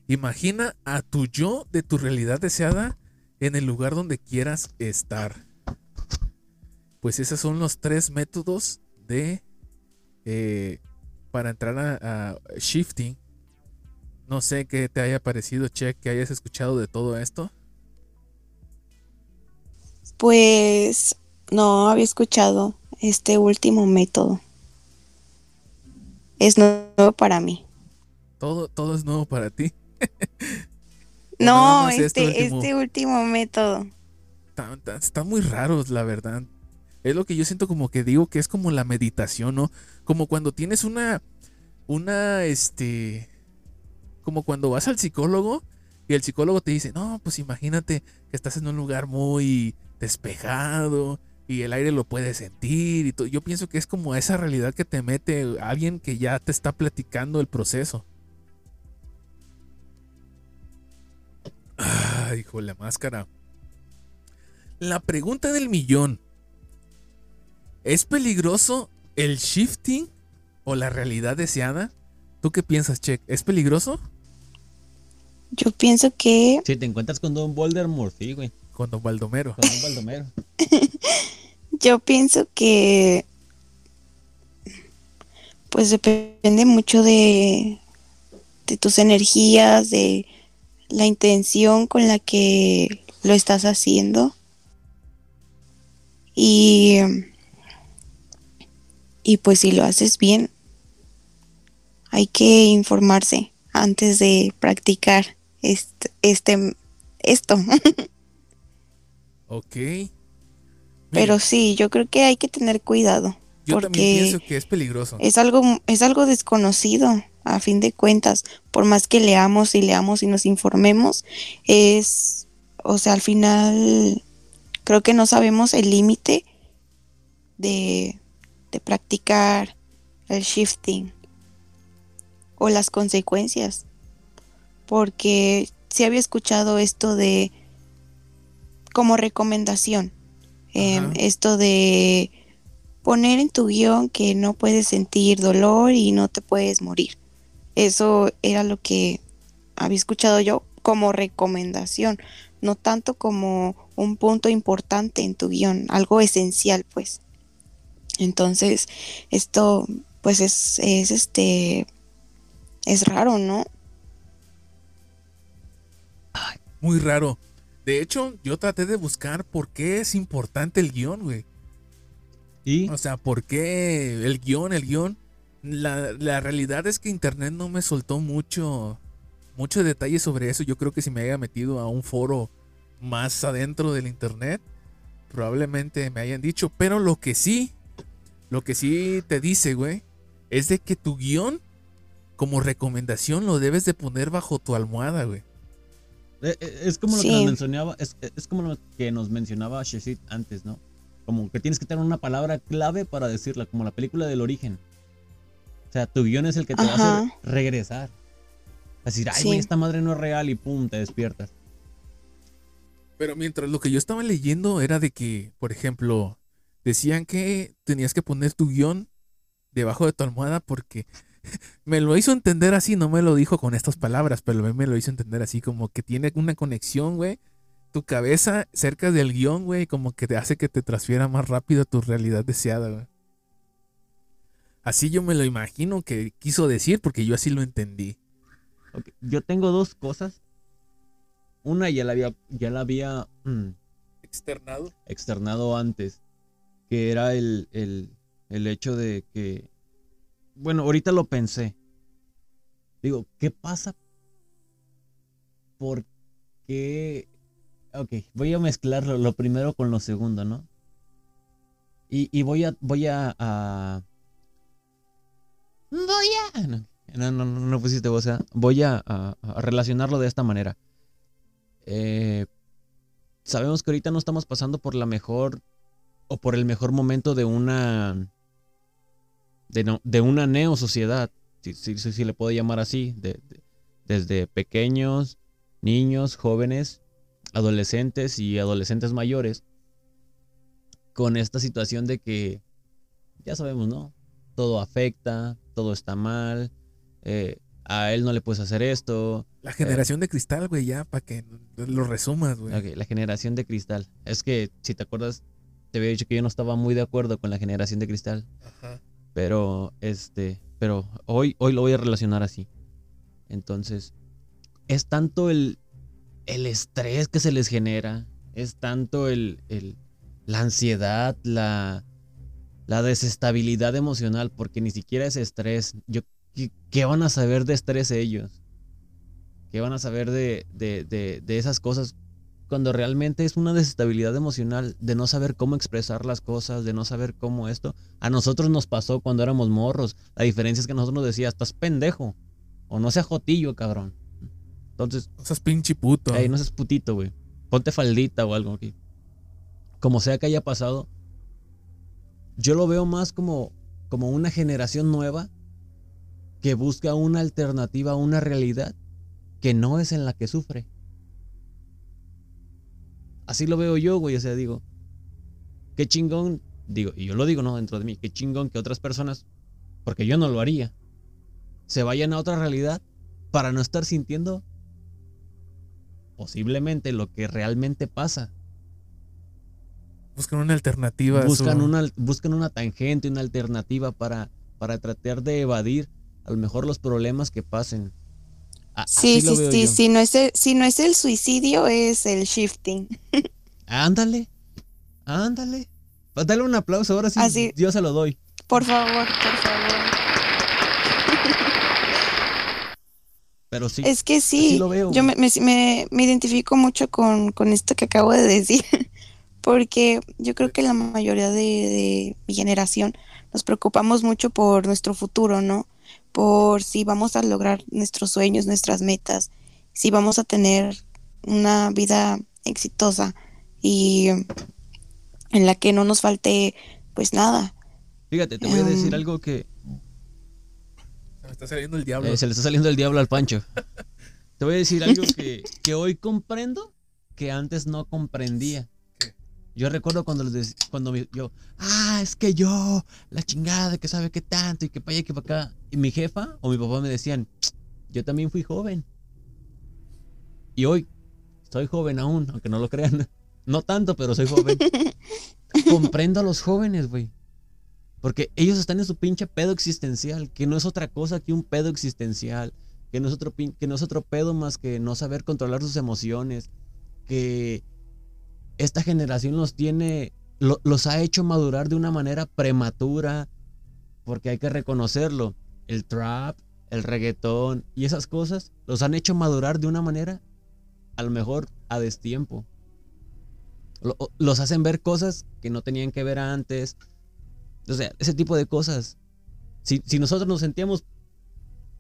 Imagina a tu yo de tu realidad deseada en el lugar donde quieras estar. Pues esos son los tres métodos de eh, para entrar a, a shifting. No sé qué te haya parecido, Check, que hayas escuchado de todo esto. Pues no había escuchado este último método. Es nuevo para mí. Todo, todo es nuevo para ti. No, esto este, último. este último método. Está, está- está muy raros, la verdad. Es lo que yo siento como que digo que es como la meditación, ¿no? Como cuando tienes una, una, este, como cuando vas al psicólogo y el psicólogo te dice, no, pues imagínate que estás en un lugar muy despejado y el aire lo puedes sentir y todo. Yo pienso que es como esa realidad que te mete alguien que ya te está platicando el proceso. Ah, hijo la máscara. La pregunta del millón. ¿Es peligroso el shifting o la realidad deseada? ¿Tú qué piensas, Check? ¿Es peligroso? Yo pienso que Si te encuentras con Don Voldemort, sí, güey. Con Don Baldomero. Con Don Baldomero. Yo pienso que pues depende mucho de, de tus energías, de la intención con la que lo estás haciendo. Y, y pues si lo haces bien, hay que informarse antes de practicar este, este esto. Ok. Pero sí, yo creo que hay que tener cuidado. yo también porque pienso que es peligroso. es algo, es algo desconocido, a fin de cuentas. Por más que leamos y leamos y nos informemos, es, o sea, al final creo que no sabemos el límite de, de practicar el shifting o las consecuencias. Porque sí había escuchado esto de como recomendación. em, esto de poner en tu guion que no puedes sentir dolor y no te puedes morir. Eso era lo que había escuchado yo como recomendación, no tanto como un punto importante en tu guion, algo esencial, pues. Entonces, esto, pues es, es este, es raro, ¿no? Muy raro. De hecho, yo traté de buscar por qué es importante el guion, güey. Y O sea, ¿por qué el guion, el guion? La, la realidad es que internet no me soltó mucho, mucho detalle sobre eso. Yo creo que si me haya metido a un foro más adentro del internet, probablemente me hayan dicho. Pero lo que sí, lo que sí te dice, güey, es de que tu guion, como recomendación, lo debes de poner bajo tu almohada, güey. Eh, eh, es como lo que nos mencionaba, es, es como lo que nos mencionaba Sheshit antes, ¿no? Como que tienes que tener una palabra clave para decirla, como la película del origen. O sea, tu guion es el que te va a hacer Ajá. regresar. A decir, ay, Sí. güey, esta madre no es real y pum, te despiertas. Pero mientras lo que yo estaba leyendo era de que, por ejemplo, decían que tenías que poner tu guion debajo de tu almohada porque me lo hizo entender así, no me lo dijo con estas palabras, pero a mí me lo hizo entender así, como que tiene una conexión, güey, tu cabeza cerca del guion, güey, como que te hace que te transfiera más rápido a tu realidad deseada, güey. Así yo me lo imagino que quiso decir porque yo así lo entendí. Yo tengo dos cosas. Una ya la había, ya la había mm, Externado. externado antes, que era el, el, el hecho de que, bueno, ahorita lo pensé. Digo, ¿qué pasa? ¿Por qué? Ok, voy a mezclarlo lo primero con lo segundo, ¿no? Y, y voy a, voy a, Voy a... No, no, no, no, no pusiste voz, ¿eh? Voy a, a- a relacionarlo de esta manera. Eh, sabemos que ahorita no estamos pasando por la mejor o por el mejor momento de una de, no- de una neo sociedad, si, si, si- le puedo llamar así, de- de- desde pequeños, niños, jóvenes, adolescentes y adolescentes mayores, con esta situación de que ya sabemos, ¿no? Todo afecta, todo está mal, eh, a él no le puedes hacer esto. La generación de cristal, güey, ya, para que lo resumas, güey. La generación de cristal. Es que, si te acuerdas, te había dicho que yo no estaba muy de acuerdo con la generación de cristal. Ajá. Pero, este, pero hoy, hoy lo voy a relacionar así. Entonces, es tanto el, el estrés que se les genera, es tanto el, el- la ansiedad, la, la desestabilidad emocional, porque ni siquiera es estrés. Yo, ¿qué, qué van a saber de estrés ellos? ¿Qué van a saber de, de, de, de esas cosas? Cuando realmente es una desestabilidad emocional de no saber cómo expresar las cosas, de no saber cómo esto. A nosotros nos pasó cuando éramos morros. La diferencia es que nosotros nos decía, estás pendejo. O no seas jotillo, cabrón. Entonces, No seas pinche puto. Ey, no seas putito, güey. Ponte faldita o algo aquí. Como sea que haya pasado, yo lo veo más como, como una generación nueva que busca una alternativa a una realidad que no es en la que sufre. Así lo veo yo, güey. O sea, digo, qué chingón, digo, y yo lo digo, no, dentro de mí, qué chingón que otras personas, porque yo no lo haría, se vayan a otra realidad para no estar sintiendo posiblemente lo que realmente pasa. Buscan una alternativa. Buscan su- una, buscan una tangente, una alternativa para, para tratar de evadir a lo mejor los problemas que pasen. A- Sí, sí, sí. Si no, es el, si no es el suicidio, es el shifting. Ándale, ándale. Pues Dale un aplauso, ahora sí, Así. yo se lo doy. Por favor, por favor. Pero sí, Es que sí, lo veo. yo me, me- me- me identifico mucho con, con esto que acabo de decir, porque yo creo que la mayoría de, de mi generación nos preocupamos mucho por nuestro futuro, ¿no? Por si vamos a lograr nuestros sueños, nuestras metas, si vamos a tener una vida exitosa y en la que no nos falte pues nada. Fíjate, te voy a decir Em, algo que Se me está saliendo el diablo. eh, se le está saliendo el diablo al Pancho. Te voy a decir algo que, que hoy comprendo que antes no comprendía. Yo recuerdo cuando les cuando mi- yo, ah, es que yo, la chingada, que sabe qué tanto y que para allá y que para acá. Y mi jefa o mi papá me decían, yo también fui joven. Y hoy soy joven aún, aunque no lo crean. No tanto, pero soy joven. Comprendo a los jóvenes, güey. Porque ellos están en su pinche pedo existencial, que no es otra cosa que un pedo existencial, que no es otro, pin- que no es otro pedo más que no saber controlar sus emociones, que esta generación los tiene, lo- los ha hecho madurar de una manera prematura, porque hay que reconocerlo, el trap, el reggaetón y esas cosas los han hecho madurar de una manera a lo mejor a destiempo. Lo- los hacen ver cosas que no tenían que ver antes. O sea, ese tipo de cosas. Si, si nosotros nos sentíamos,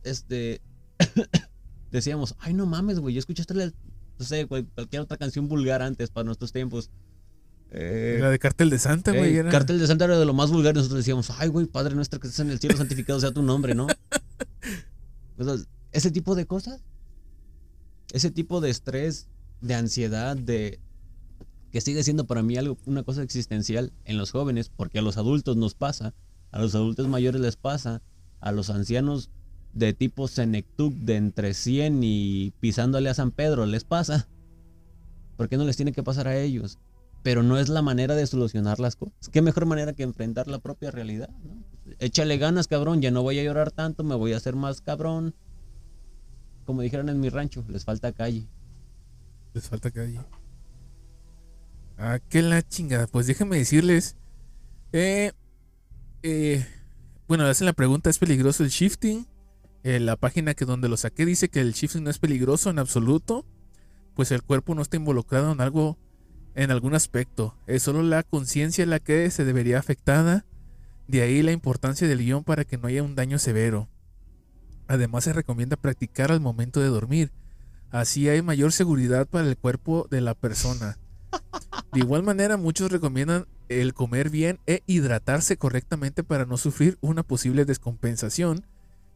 este, decíamos, ay, no mames, güey, yo escuchaste, la- no sé, cual- cualquier otra canción vulgar antes para nuestros tiempos. Eh, La de Cartel de Santa, güey. Ey, era- Cartel de Santa era de lo más vulgar. Nosotros decíamos, ay, güey, Padre nuestro que estás en el cielo, santificado sea tu nombre, ¿no? Entonces, ese tipo de cosas, ese tipo de estrés, de ansiedad, de que sigue siendo para mí algo, una cosa existencial en los jóvenes, porque a los adultos nos pasa, a los adultos mayores les pasa, a los ancianos de tipo Senectuc de entre 100 y pisándole a San Pedro les pasa. ¿Por qué no les tiene que pasar a ellos? pero no es la manera de solucionar las cosas. ¿Qué mejor manera que enfrentar la propia realidad? Échale ganas, cabrón, ya no voy a llorar tanto, me voy a hacer más cabrón. Como dijeron en mi rancho, les falta calle. Les falta calle. Ah, qué la chingada. Pues déjenme decirles. Eh, eh, bueno, hacen la pregunta: ¿es peligroso el shifting? Eh, la página que donde lo saqué dice que el shifting no es peligroso en absoluto. Pues el cuerpo no está involucrado en algo, en algún aspecto. Es solo la conciencia la que se debería afectada. De ahí la importancia del guion para que no haya un daño severo. Además se recomienda practicar al momento de dormir. Así hay mayor seguridad para el cuerpo de la persona. De igual manera, muchos recomiendan el comer bien e hidratarse correctamente para no sufrir una posible descompensación,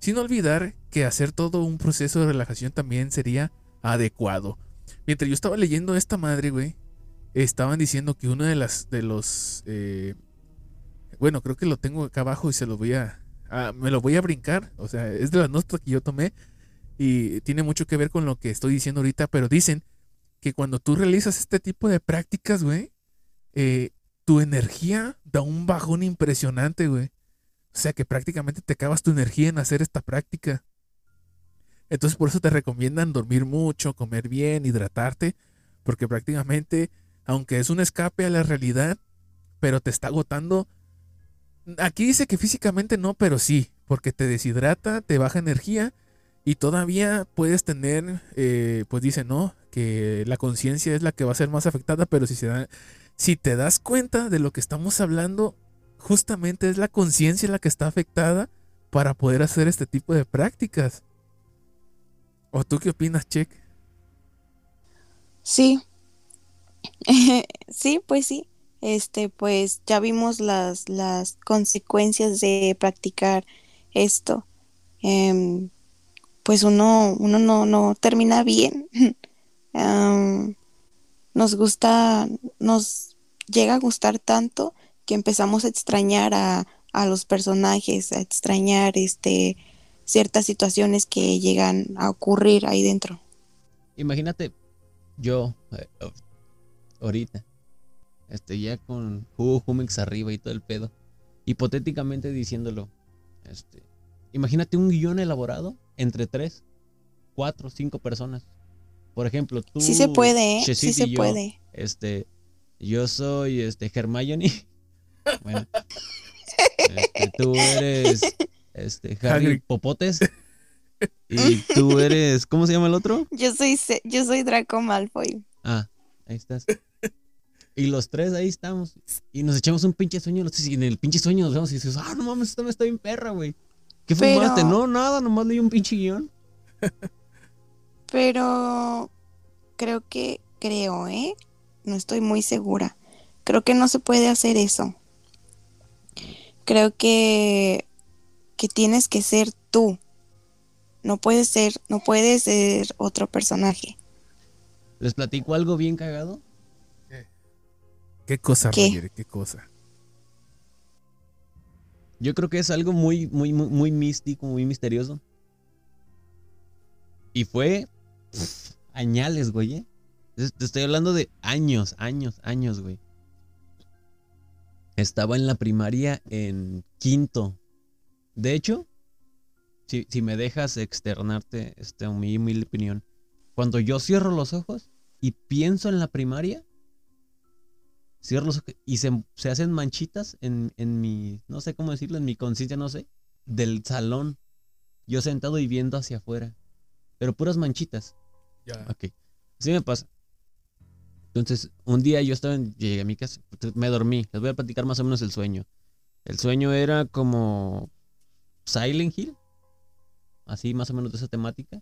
sin olvidar que hacer todo un proceso de relajación también sería adecuado. Mientras yo estaba leyendo esta madre, güey, estaban diciendo que uno de las de los eh, bueno, creo que lo tengo acá abajo y se lo voy a, a- me lo voy a brincar. O sea, es de las notas que yo tomé y tiene mucho que ver con lo que estoy diciendo ahorita, pero dicen que cuando tú realizas este tipo de prácticas, güey, eh, tu energía da un bajón impresionante, güey. O sea que prácticamente te acabas tu energía en hacer esta práctica. Entonces por eso te recomiendan dormir mucho, comer bien, hidratarte, porque prácticamente, aunque es un escape a la realidad, pero te está agotando. Aquí dice que físicamente no, pero sí, porque te deshidrata, te baja energía y todavía puedes tener, eh, pues dice, no, que la conciencia es la que va a ser más afectada, pero si, se da, si te das cuenta de lo que estamos hablando, justamente es la conciencia la que está afectada para poder hacer este tipo de prácticas. ¿O tú qué opinas, Check? Sí. sí, pues sí. Este, pues ya vimos las, las consecuencias de practicar esto. Em, pues uno, uno no, no termina bien. Nos gusta, nos llega a gustar tanto que empezamos a extrañar a, a los personajes, a extrañar este ciertas situaciones que llegan a ocurrir ahí dentro. Imagínate, yo, eh, oh, ahorita, este, ya con jugo Jumex arriba y todo el pedo, hipotéticamente diciéndolo, este, imagínate un guion elaborado entre tres, cuatro, cinco personas. Por ejemplo, tú. Sí se puede, ¿eh? Sí se yo, puede. Este, yo soy este Hermione. Bueno. Este, tú eres este Harry. Popotes. Y tú eres, ¿cómo se llama el otro? Yo soy, yo soy Draco Malfoy. Ah, ahí estás. Y los tres ahí estamos. Y nos echamos un pinche sueño. Y en el pinche sueño nos vemos y dices, ah, no mames, esta me está bien perra, güey. ¿Qué Pero- fumaste? No, nada, nomás leí un pinche guion. Pero creo que, creo, ¿eh? No estoy muy segura. Creo que no se puede hacer eso. Creo que, que tienes que ser tú. No puedes ser, no puedes ser otro personaje. Les platico algo bien cagado. ¿Qué cosa, ¿Qué? Roger? ¿Qué cosa? Yo creo que es algo muy, muy, muy, muy místico, muy misterioso. Y fue pff, añales, güey. ¿eh? Te estoy hablando de años, años, años, güey. Estaba en la primaria en quinto. De hecho, si, si me dejas externarte este, mi humilde opinión, cuando yo cierro los ojos y pienso en la primaria, cierro los ojos y se, se hacen manchitas en, en mi, no sé cómo decirlo, en mi conciencia, no sé, del salón. Yo sentado y viendo hacia afuera. Pero puras manchitas. Ya. Ok. Así me pasa. Entonces, un día yo estaba en, llegué a mi casa, me dormí. Les voy a platicar más o menos el sueño. El sueño era como Silent Hill. Así más o menos de esa temática.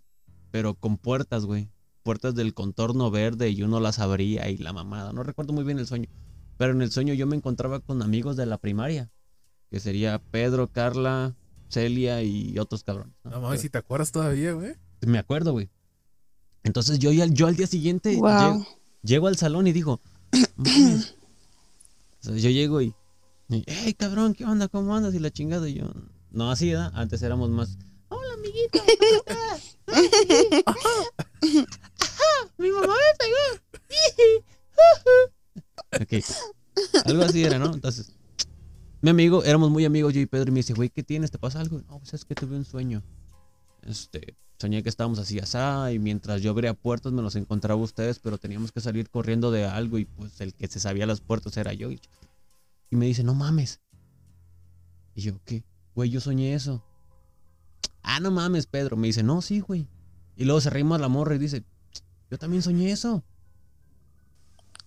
Pero con puertas, güey. Puertas del contorno verde y uno las abría y la mamada. No recuerdo muy bien el sueño. Pero en el sueño yo me encontraba con amigos de la primaria. Que sería Pedro, Carla, Celia y otros cabrones. ¿no? No mames, si te acuerdas todavía, güey. Me acuerdo, güey. Entonces yo, ya- yo al día siguiente Wow. llego, llego al salón y digo, yo llego y, y, hey cabrón, ¿qué onda? ¿Cómo andas? Y la chingada y yo, no así, ¿verdad? Antes éramos más, hola amiguito, mi mamá me pegó. ok, algo así era, ¿no? Entonces, mi amigo, éramos muy amigos yo y Pedro y me dice, güey, ¿qué tienes? ¿Te pasa algo? No, pues es que tuve un sueño. Este, soñé que estábamos así asá y mientras yo abría puertas me los encontraba ustedes, pero teníamos que salir corriendo de algo y pues el que se sabía las puertas era yo. Y, me dice, no mames. Y yo, ¿qué? Güey, yo soñé eso. Ah, no mames, Pedro. Me dice, no, sí, güey. Y luego se reímos la morra y dice, yo también soñé eso.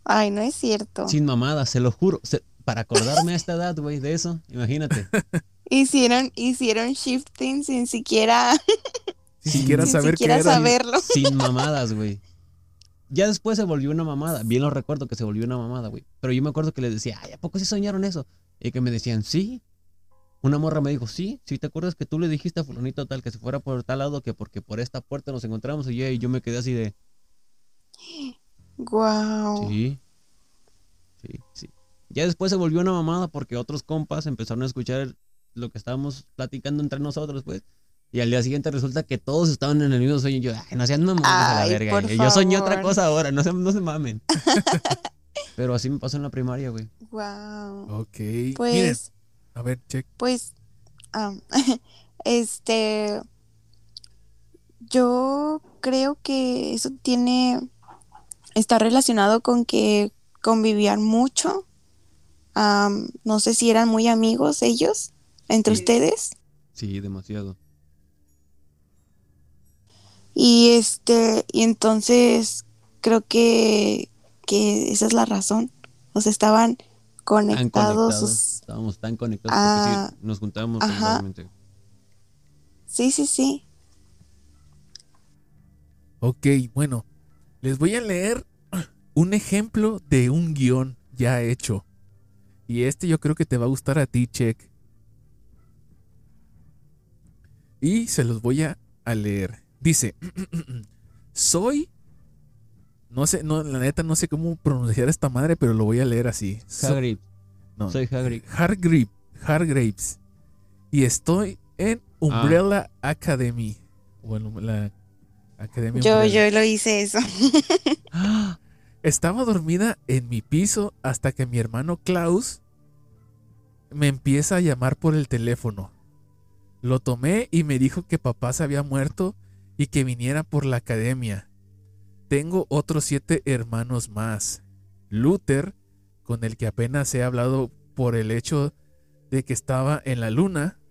Ay, no es cierto. Sin mamada, se lo juro. Se- para acordarme a esta edad, güey, de eso, imagínate. Hicieron, hicieron shifting sin siquiera, Sin Sin- siquiera sin saber qué era. saberlo. Sin mamadas, güey. Ya después se volvió una mamada. Bien lo recuerdo que se volvió una mamada, güey. Pero yo me acuerdo que les decía, ay, ¿a poco sí soñaron eso? Y que me decían, sí. Una morra me dijo, sí, sí, ¿te acuerdas que tú le dijiste a fulanito tal que se fuera por tal lado que porque por esta puerta nos encontramos? Y yo, y yo me quedé así de, Wow. sí. Sí, sí. Ya después se volvió una mamada porque otros compas empezaron a escuchar lo que estábamos platicando entre nosotros, pues. Y al día siguiente resulta que todos estaban en el mismo sueño. Y yo, ay, no sean mamones a la Ay, verga. yo soñé otra cosa ahora, no se, no se mamen. Pero así me pasó en la primaria, güey. Wow. Ok. Miren, Pues, a ver, check. pues, este, yo creo que eso tiene, está relacionado con que convivían mucho. No sé si eran muy amigos ellos, entre Sí. ustedes. Sí, demasiado. Y este, y entonces creo que, que esa es la razón. O sea, estaban Tan conectados. conectados. Estábamos tan conectados Ah, sí, nos juntábamos. Sí, sí, sí. Ok, bueno, les voy a leer un ejemplo de un guion ya hecho. Y este yo creo que te va a gustar a ti, Check. Y se los voy a, a leer. Dice, soy... No sé, no, la neta no sé cómo pronunciar esta madre, pero lo voy a leer así. So- Hagrid. no, Soy Hagrid. Hargrave, Hargraves. Y estoy en Umbrella Academy. Bueno, la Academia Yo, Umbrella. yo lo hice eso. Estaba dormida en mi piso hasta que mi hermano Klaus me empieza a llamar por el teléfono. Lo tomé y me dijo que papá se había muerto y que viniera por la academia. Tengo otros siete hermanos más. Luther, con el que apenas he hablado por el hecho de que estaba en la luna.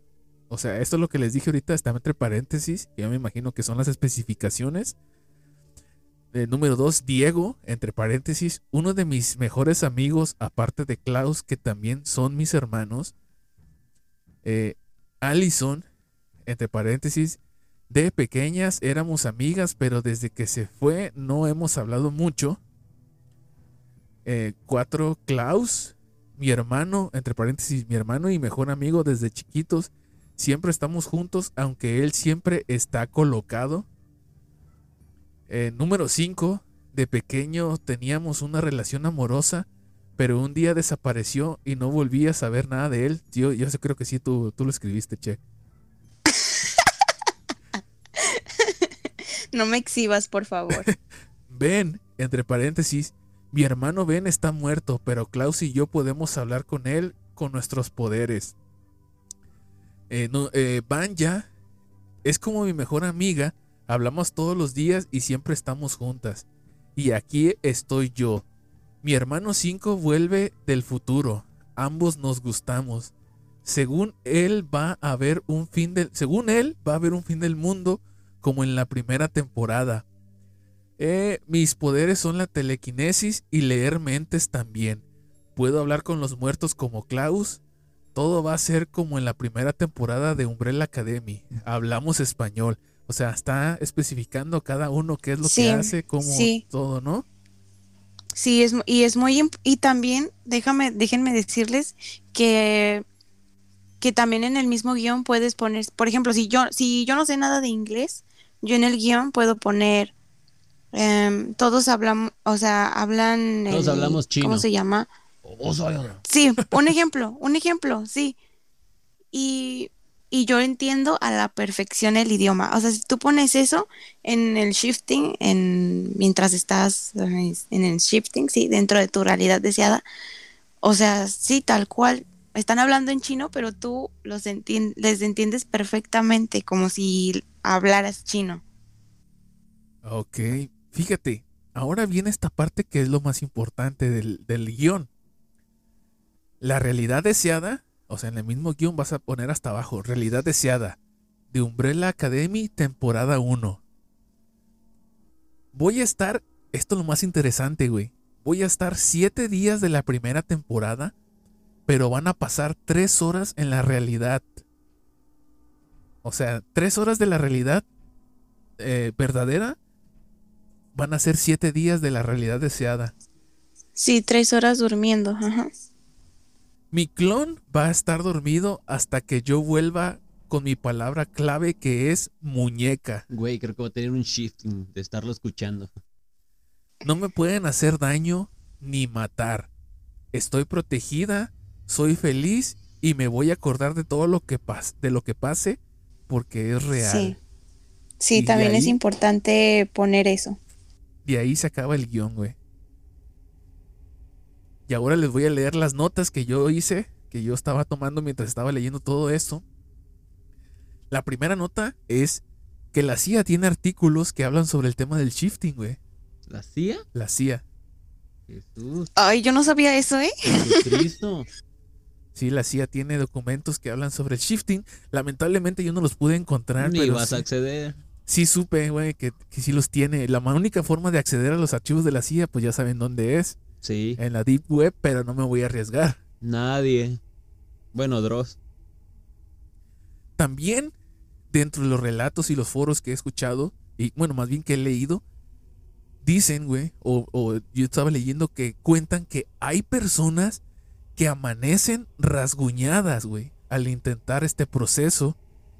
O sea, esto es lo que les dije ahorita, está entre paréntesis. Yo me imagino que son las especificaciones. Eh, número 2, Diego, entre paréntesis, uno de mis mejores amigos, aparte de Klaus, que también son mis hermanos. Eh, Allison, entre paréntesis, de pequeñas éramos amigas, pero desde que se fue no hemos hablado mucho. Eh, cuatro, Klaus, mi hermano, entre paréntesis, mi hermano y mejor amigo desde chiquitos. Siempre estamos juntos, aunque él siempre está colocado. Eh, número 5. De pequeño teníamos una relación amorosa, pero un día desapareció y no volví a saber nada de él. Yo, yo creo que sí, tú, tú lo escribiste, Che. No me exhibas, por favor. Ben, entre paréntesis, mi hermano Ben está muerto, pero Klaus y yo podemos hablar con él con nuestros poderes. Eh, no, eh, Banja es como mi mejor amiga, hablamos todos los días y siempre estamos juntas. Y aquí estoy yo. Mi hermano 5 vuelve del futuro. Ambos nos gustamos. Según él va a haber un fin del según él va a haber un fin del mundo como en la primera temporada. Eh, mis poderes son la telequinesis y leer mentes también. Puedo hablar con los muertos como Klaus. Todo va a ser como en la primera temporada de Umbrella Academy. Hablamos español. O sea, está especificando cada uno qué es lo Sí, que hace, como sí. todo, ¿no? Sí, es, y es muy y también déjame, déjenme decirles que que también en el mismo guion puedes poner, por ejemplo, si yo si yo no sé nada de inglés, yo en el guion puedo poner em, todos hablan, o sea, hablan Todos el- hablamos chino. ¿Cómo se llama? Sí, un ejemplo, un ejemplo, sí. Y, y yo entiendo a la perfección el idioma. O sea, si tú pones eso en el shifting, en, mientras estás en el shifting, sí, dentro de tu realidad deseada, o sea, sí, tal cual. Están hablando en chino, pero tú los les entiendes perfectamente, como si hablaras chino. Ok, fíjate, ahora viene esta parte que es lo más importante del, del guion. La realidad deseada, o sea, en el mismo guion vas a poner hasta abajo, realidad deseada, de Umbrella Academy, temporada 1. Voy a estar, esto es lo más interesante, güey. Voy a estar siete días de la primera temporada, pero van a pasar tres horas en la realidad. O sea, tres horas de la realidad eh, verdadera van a ser siete días de la realidad deseada. Sí, tres horas durmiendo. Ajá. Mi clon va a estar dormido hasta que yo vuelva con mi palabra clave que es muñeca. Güey, creo que va a tener un shifting de estarlo escuchando. No me pueden hacer daño ni matar. estoy protegida, soy feliz y me voy a acordar de todo lo que pase, de lo que pase porque es real. Sí. Sí, Y también es importante poner eso. Y ahí se acaba el guion, güey. Y ahora les voy a leer las notas que yo hice, que yo estaba tomando mientras estaba leyendo todo esto. La primera nota es que la CIA tiene artículos que hablan sobre el tema del shifting, güey. ¿La CIA? La CIA. Jesús, Ay, yo no sabía eso, ¿eh? Jesucristo. Sí, la CIA tiene documentos que hablan sobre el shifting. Lamentablemente yo no los pude encontrar, Ni pero vas sí, a acceder. sí supe, güey, que, que sí los tiene. La única forma de acceder a los archivos de la CIA, pues ya saben dónde es. Sí. En la Deep Web, pero no me voy a arriesgar. Nadie. Bueno, Dross. También dentro de los relatos y los foros que he escuchado, y bueno, más bien que he leído, dicen, güey, o, o yo estaba leyendo que cuentan que hay personas que amanecen rasguñadas, güey, al intentar este proceso.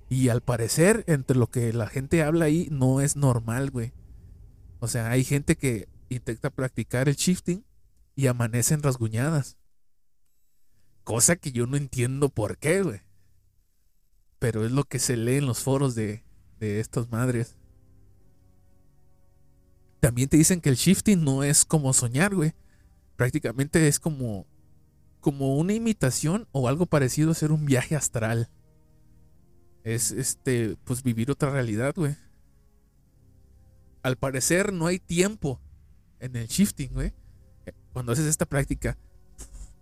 Y al parecer, entre lo que la gente habla ahí, no es normal, güey. O sea, hay gente que intenta practicar el shifting y amanecen rasguñadas. Cosa que yo no entiendo por qué, güey. Pero es lo que se lee en los foros de, de estas madres. También te dicen que el shifting no es como soñar, güey. Prácticamente es como, como una imitación o algo parecido a ser un viaje astral. Es este, pues vivir otra realidad, güey. Al parecer no hay tiempo en el shifting, güey. Cuando haces esta práctica.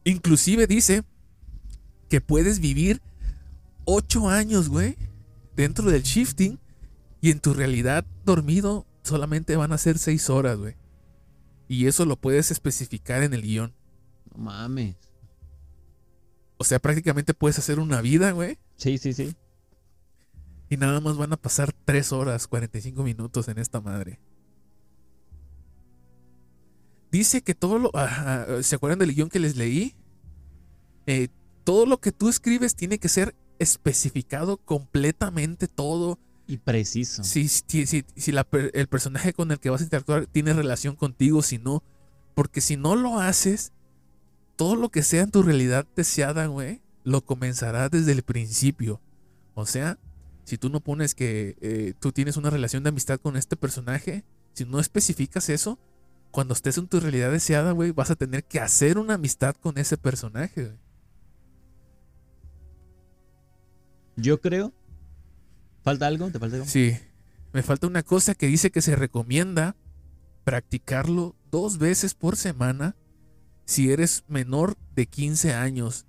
Inclusive dice que puedes vivir 8 años, güey, dentro del shifting y en tu realidad dormido solamente van a ser 6 horas, güey. Y eso lo puedes especificar en el guion. No mames. O sea, prácticamente puedes hacer una vida, güey. Sí, sí, sí. Y nada más van a pasar 3 horas, 45 minutos en esta madre. Dice que todo lo... ¿Se acuerdan del guion que les leí? Eh, todo lo que tú escribes tiene que ser especificado completamente todo. Y preciso. Si, si, si, si la el personaje con el que vas a interactuar tiene relación contigo, si no. Porque si no lo haces, todo lo que sea en tu realidad deseada, güey, lo comenzará desde el principio. O sea, si tú no pones que eh, tú tienes una relación de amistad con este personaje, si no especificas eso, cuando estés en tu realidad deseada, güey, vas a tener que hacer una amistad con ese personaje, güey. Yo creo. ¿Falta algo? ¿Te falta algo? Sí. Me falta una cosa que dice que se recomienda practicarlo dos veces por semana si eres menor de 15 años,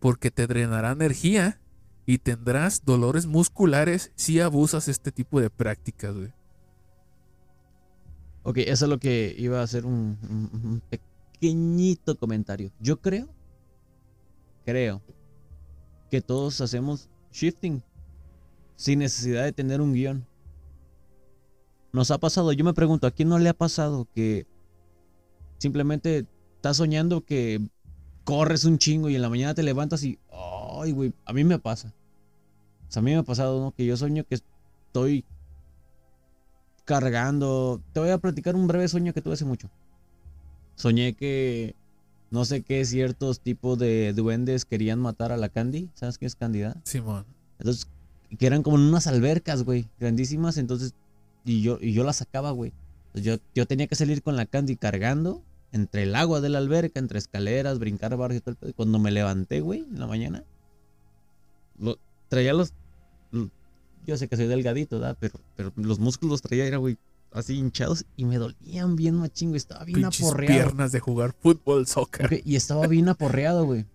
porque te drenará energía y tendrás dolores musculares si abusas este tipo de prácticas, güey. Ok, eso es lo que iba a hacer un, un- un pequeñito comentario. Yo creo, creo que todos hacemos shifting sin necesidad de tener un guion. Nos ha pasado, yo me pregunto, ¿a quién no le ha pasado que simplemente estás soñando que corres un chingo y en la mañana te levantas y, ay, güey, a mí me pasa. O sea, a mí me ha pasado, ¿no? Que yo sueño que estoy cargando. Te voy a platicar un breve sueño que tuve hace mucho. Soñé que no sé qué ciertos tipos de duendes querían matar a la Candy. ¿Sabes qué es Candida? Simón. Entonces, que eran como en unas albercas, güey, grandísimas. Entonces, y yo, y yo las sacaba, güey. Yo, yo tenía que salir con la Candy cargando entre el agua de la alberca, entre escaleras, brincar barrios y todo el pedo. Cuando me levanté, güey, en la mañana, lo- traía los. lo- yo sé que soy delgadito, ¿verdad? Pero, pero los músculos traía, era, güey, así hinchados y me dolían bien machingo. Estaba bien Pinches aporreado. piernas de jugar fútbol, soccer. Y estaba bien aporreado, güey.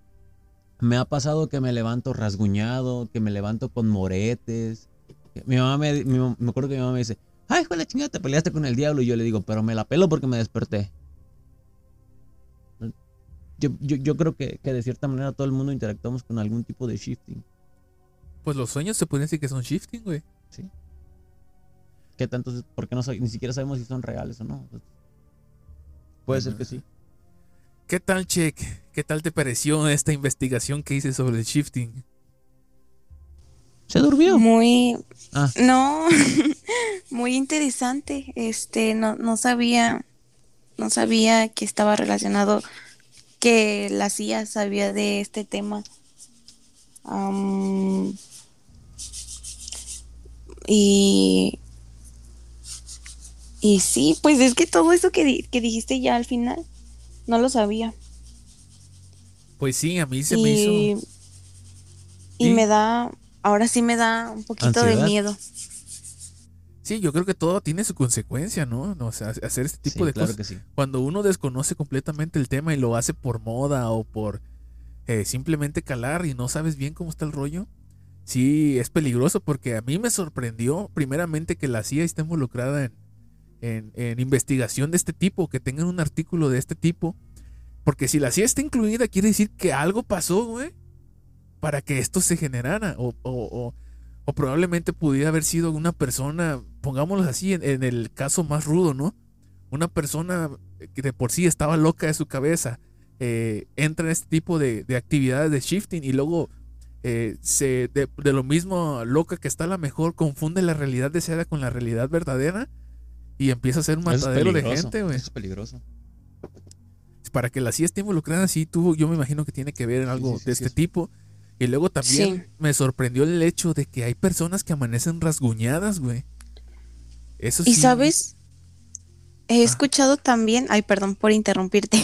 Me ha pasado que me levanto rasguñado, que me levanto con moretes. Mi mamá me, mi me acuerdo que mi mamá me dice, ay, hijo de la chingada, te peleaste con el diablo. Y yo le digo, pero me la pelo porque me desperté. Yo, yo, yo creo que, que de cierta manera todo el mundo interactuamos con algún tipo de shifting. Pues los sueños se pueden decir que son shifting, güey. ¿Qué tanto? es- Porque no, ni siquiera sabemos si son reales o no. Puede ser que sí. ¿Qué tal, Check? ¿Qué tal te pareció esta investigación que hice sobre el shifting? Se durmió. Muy, Ah. no, muy interesante. Este, no, no sabía, no sabía que estaba relacionado que la CIA sabía de este tema. Y, y sí, pues es que todo eso que, di- que dijiste ya al final, no lo sabía. Pues sí, a mí se me hizo. y Sí. me da, ahora sí me da un poquito de miedo. Sí, yo creo que todo tiene su consecuencia, ¿no? O sea, hacer este tipo Sí, de claro cosas. que sí. Cuando uno desconoce completamente el tema y lo hace por moda o por eh, simplemente calar y no sabes bien cómo está el rollo, sí es peligroso porque a mí me sorprendió primeramente que la CIA esté involucrada en, en- en investigación de este tipo, que tengan un artículo de este tipo, porque si la CIA está incluida quiere decir que algo pasó, güey, para que esto se generara o, o- o- o probablemente pudiera haber sido una persona, pongámoslo así, en, en el caso más rudo, ¿no? Una persona que de por sí estaba loca de su cabeza, eh, entra en este tipo de, de actividades de shifting y luego eh, se, de, de lo mismo loca que está a la mejor, confunde la realidad deseada con la realidad verdadera y empieza a ser un matadero de gente, güey. Eso es peligroso. Para que la CIA esté involucrada así, tuvo, yo me imagino que tiene que ver en algo sí, sí, de sí, este es- tipo. Y luego también Sí. me sorprendió el hecho de que hay personas que amanecen rasguñadas, güey. Eso sí. Y sabes, he escuchado también, ay, perdón por interrumpirte.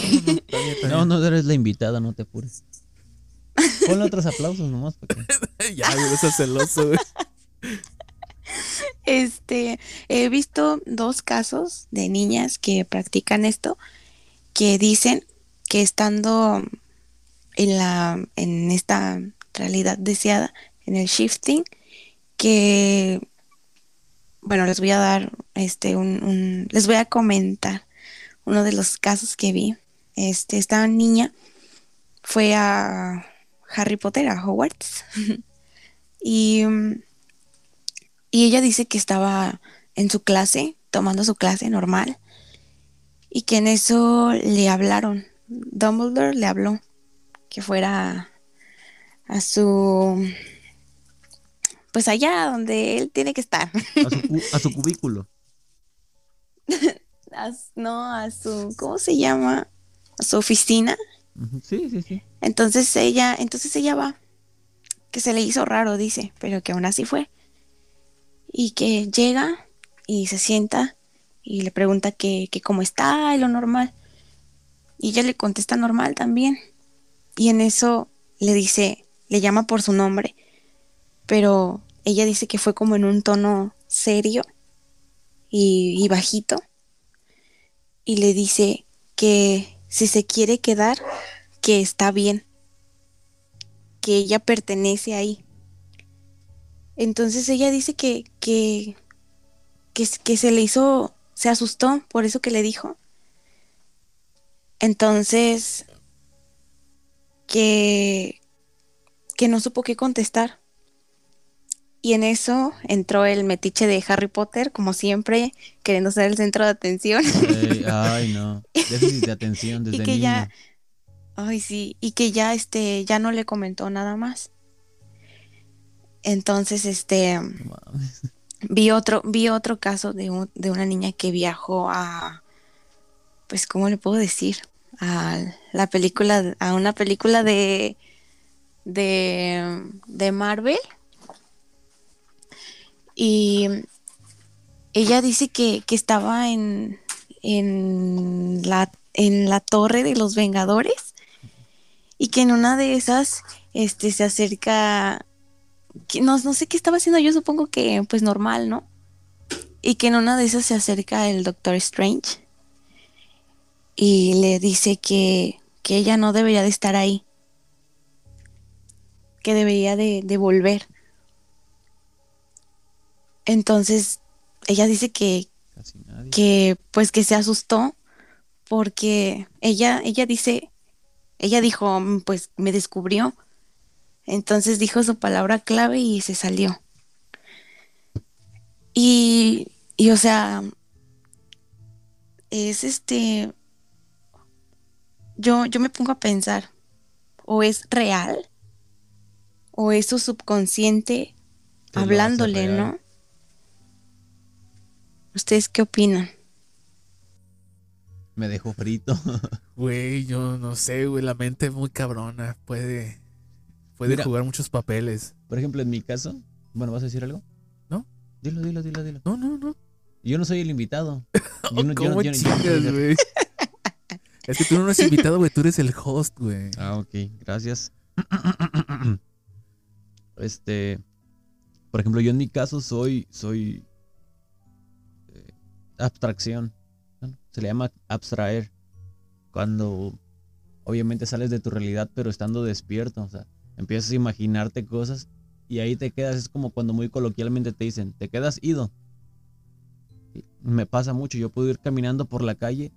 No, no eres la invitada, no te apures. Ponle otros aplausos nomás. para que- ya, güey, eso es celoso, güey. Este, he visto dos casos de niñas que practican esto, que dicen que estando en la, en esta realidad deseada, en el shifting, que, bueno, les voy a dar, este, un, les voy a comentar uno de los casos que vi. Este, esta niña fue a Harry Potter, a Hogwarts, y y ella dice que estaba en su clase, tomando su clase normal, y que en eso le hablaron. Dumbledore le habló que fuera a su. Pues allá donde él tiene que estar. A su, cu- a su cubículo. A no, a su. ¿Cómo se llama? A su oficina. Sí, sí, sí. Entonces ella, entonces ella va, que se le hizo raro, dice, pero que aún así fue. Y que llega y se sienta y le pregunta que, que cómo está y lo normal. Y ella le contesta normal también. Y en eso le dice, le llama por su nombre, pero ella dice que fue como en un tono serio y, bajito. Y le dice que si se quiere quedar, que está bien, que ella pertenece ahí. Entonces ella dice que, que, que, que se le hizo, se asustó por eso que le dijo. Entonces, que, que no supo qué contestar. Y en eso entró el metiche de Harry Potter, como siempre, queriendo ser el centro de atención. Ey, ay, no. Déficit de atención desde y que niño. ya ay sí y que ya este ya no le comentó nada más entonces este vi otro vi otro caso de, un- de una niña que viajó a pues cómo le puedo decir a la película a una película de de de Marvel y ella dice que, que estaba en en la en la torre de los Vengadores y que en una de esas este se acerca que no, no sé qué estaba haciendo yo supongo que pues normal no y que en una de esas se acerca el Doctor Strange y le dice que, que ella no debería de estar ahí que debería de, de volver entonces ella dice que, que pues que se asustó porque ella ella dice ella dijo "Mm, pues me descubrió entonces dijo su palabra clave y se salió. Y y o sea es este yo yo me pongo a pensar o es real o es su subconsciente hablándole no ustedes qué opinan Me dejó frito. Güey, yo no sé, güey, la mente es muy cabrona. Puede, puede Mira. jugar muchos papeles. Por ejemplo, en mi caso, bueno, ¿vas a decir algo? ¿No? Dilo, dilo, dilo, dilo. No, no, no. Yo no soy el invitado. Yo no- yo ¿Cómo no- yo güey? Es que tú no eres invitado, güey, tú eres el host, güey. Ah, ok, gracias. Este, por ejemplo, yo en mi caso soy, soy abstracción. Se le llama abstraer. Cuando obviamente sales de tu realidad, pero estando despierto. O sea, empiezas a imaginarte cosas y ahí te quedas. Es como cuando muy coloquialmente te dicen, te quedas ido. Me pasa mucho. Yo puedo ir caminando por la calle,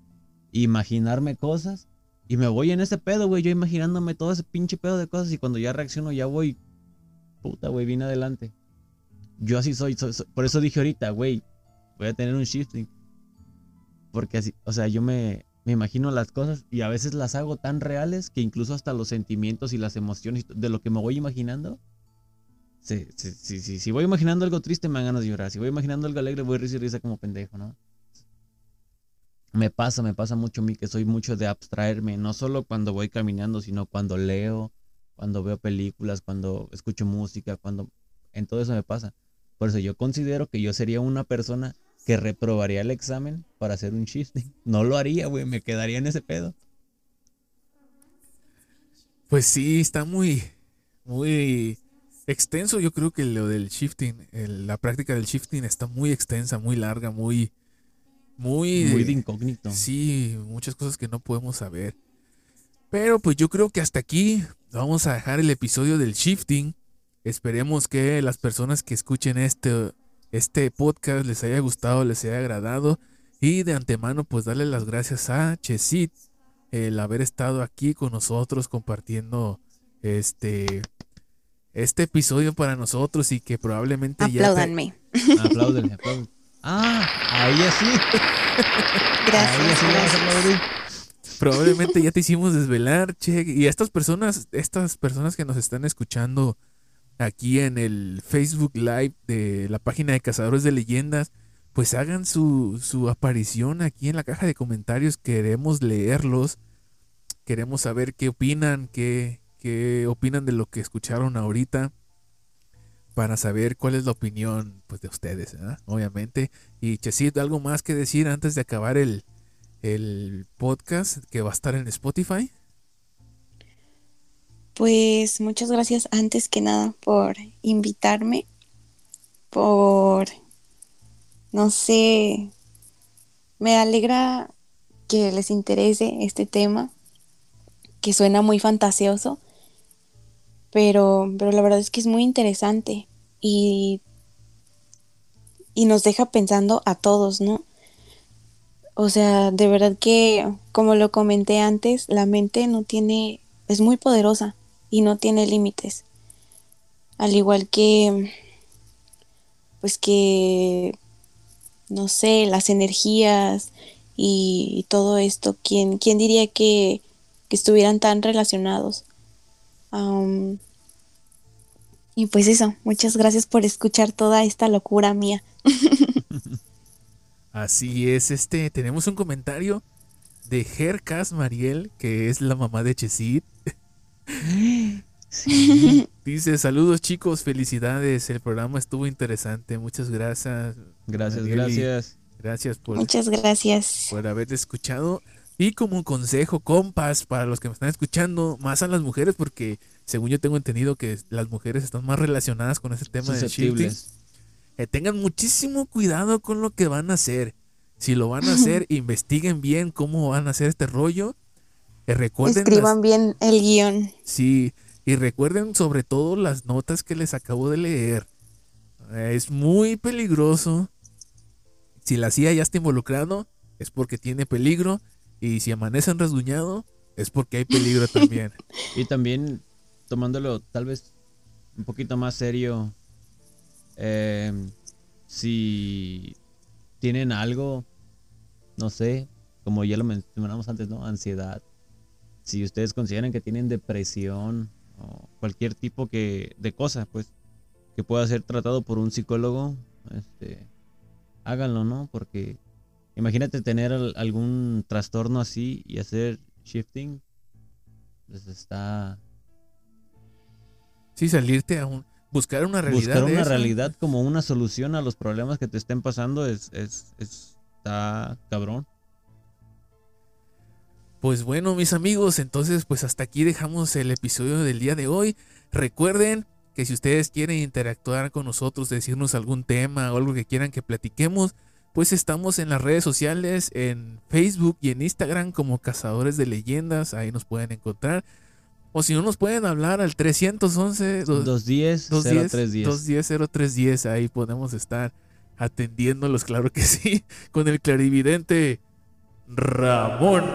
imaginarme cosas y me voy en ese pedo, güey. Yo imaginándome todo ese pinche pedo de cosas. Y cuando ya reacciono, ya voy. Puta, güey, vine adelante. Yo así soy. soy- soy- Por eso dije ahorita, güey. Voy a tener un shifting. Porque así, o sea, yo me, me imagino las cosas y a veces las hago tan reales que incluso hasta los sentimientos y las emociones de lo que me voy imaginando. Sí, sí, sí. Si voy imaginando algo triste, me dan ganas de llorar. Si voy imaginando algo alegre, voy a risa y risa como pendejo, ¿no? Me pasa, me pasa mucho a mí que soy mucho de abstraerme, no solo cuando voy caminando, sino cuando leo, cuando veo películas, cuando escucho música, cuando... En todo eso me pasa. Por eso yo considero que yo sería una persona que reprobaría el examen para hacer un shifting. No lo haría, güey, me quedaría en ese pedo. Pues sí, está muy, muy extenso. Yo creo que lo del shifting, el- la práctica del shifting está muy extensa, muy larga, muy, muy, Muy de incógnito. Sí, muchas cosas que no podemos saber. Pero pues yo creo que hasta aquí vamos a dejar el episodio del shifting. Esperemos que las personas que escuchen este, este podcast les haya gustado, les haya agradado. Y de antemano pues darle las gracias a Chesit el haber estado aquí con nosotros compartiendo este este episodio para nosotros y que probablemente ya te- apláudele. Ah, ahí así. Ahí Gracias, así le vas a gracias. aplaudir. Probablemente ya te hicimos desvelar, che. Y a estas personas, estas personas que nos están escuchando aquí en el Facebook Live de la página de Cazadores de Leyendas, pues hagan su, su aparición aquí en la caja de comentarios. Queremos leerlos. Queremos saber qué opinan, qué, qué opinan de lo que escucharon ahorita. Para saber cuál es la opinión pues, de ustedes, obviamente. Y Chesit, ¿algo más que decir antes de acabar el, el podcast que va a estar en Spotify. Pues muchas gracias antes que nada por invitarme, por, no sé, me alegra que les interese este tema, que suena muy fantasioso, pero, pero la verdad es que es muy interesante y, y nos deja pensando a todos, ¿no? O sea, de verdad que, como lo comenté antes, la mente no tiene, es muy poderosa y no tiene límites. Al igual que, pues que, no sé, las energías y, todo esto, ¿quién, quién diría que, que estuvieran tan relacionados? Y pues eso, muchas gracias por escuchar toda esta locura mía. Así es, este, tenemos un comentario de Gercas Mariel, que es la mamá de Chesit. Dice, saludos chicos, felicidades, el programa estuvo interesante, muchas gracias. Gracias, gracias. Gracias por, Muchas gracias. por haber escuchado. Y como consejo, compas, para los que me están escuchando, más a las mujeres, porque según yo tengo entendido que las mujeres están más relacionadas con ese tema de shifting. Eh, tengan muchísimo cuidado con lo que van a hacer. Si lo van a hacer, investiguen bien cómo van a hacer este rollo. Recuerden las- Escriban bien el guion. Sí, y recuerden sobre todo las notas que les acabo de leer. Es muy peligroso. Si la CIA ya está involucrado, es porque tiene peligro. Y si amanecen rasguñado, es porque hay peligro también. Y también tomándolo tal vez un poquito más serio, eh, si tienen algo, no sé, como ya lo mencionamos antes, ¿no? Ansiedad. Si ustedes consideran que tienen depresión o cualquier tipo que, de cosa, pues, que pueda ser tratado por un psicólogo, este, háganlo, ¿no? Porque Imagínate tener al- algún trastorno así y hacer shifting. Pues está. Sí, salirte a un. Buscar una realidad. Buscar una realidad como una solución a los problemas que te estén pasando es, es, es- está cabrón. Pues bueno, mis amigos, entonces pues hasta aquí dejamos el episodio del día de hoy. Recuerden que si ustedes quieren interactuar con nosotros, decirnos algún tema o algo que quieran que platiquemos, pues estamos en las redes sociales, en Facebook y en Instagram como Cazadores de Leyendas, ahí nos pueden encontrar. O si no nos pueden hablar al 311 dos- 210 210 0310. 210 0310, ahí podemos estar atendiéndolos, claro que sí, con el clarividente Ramón.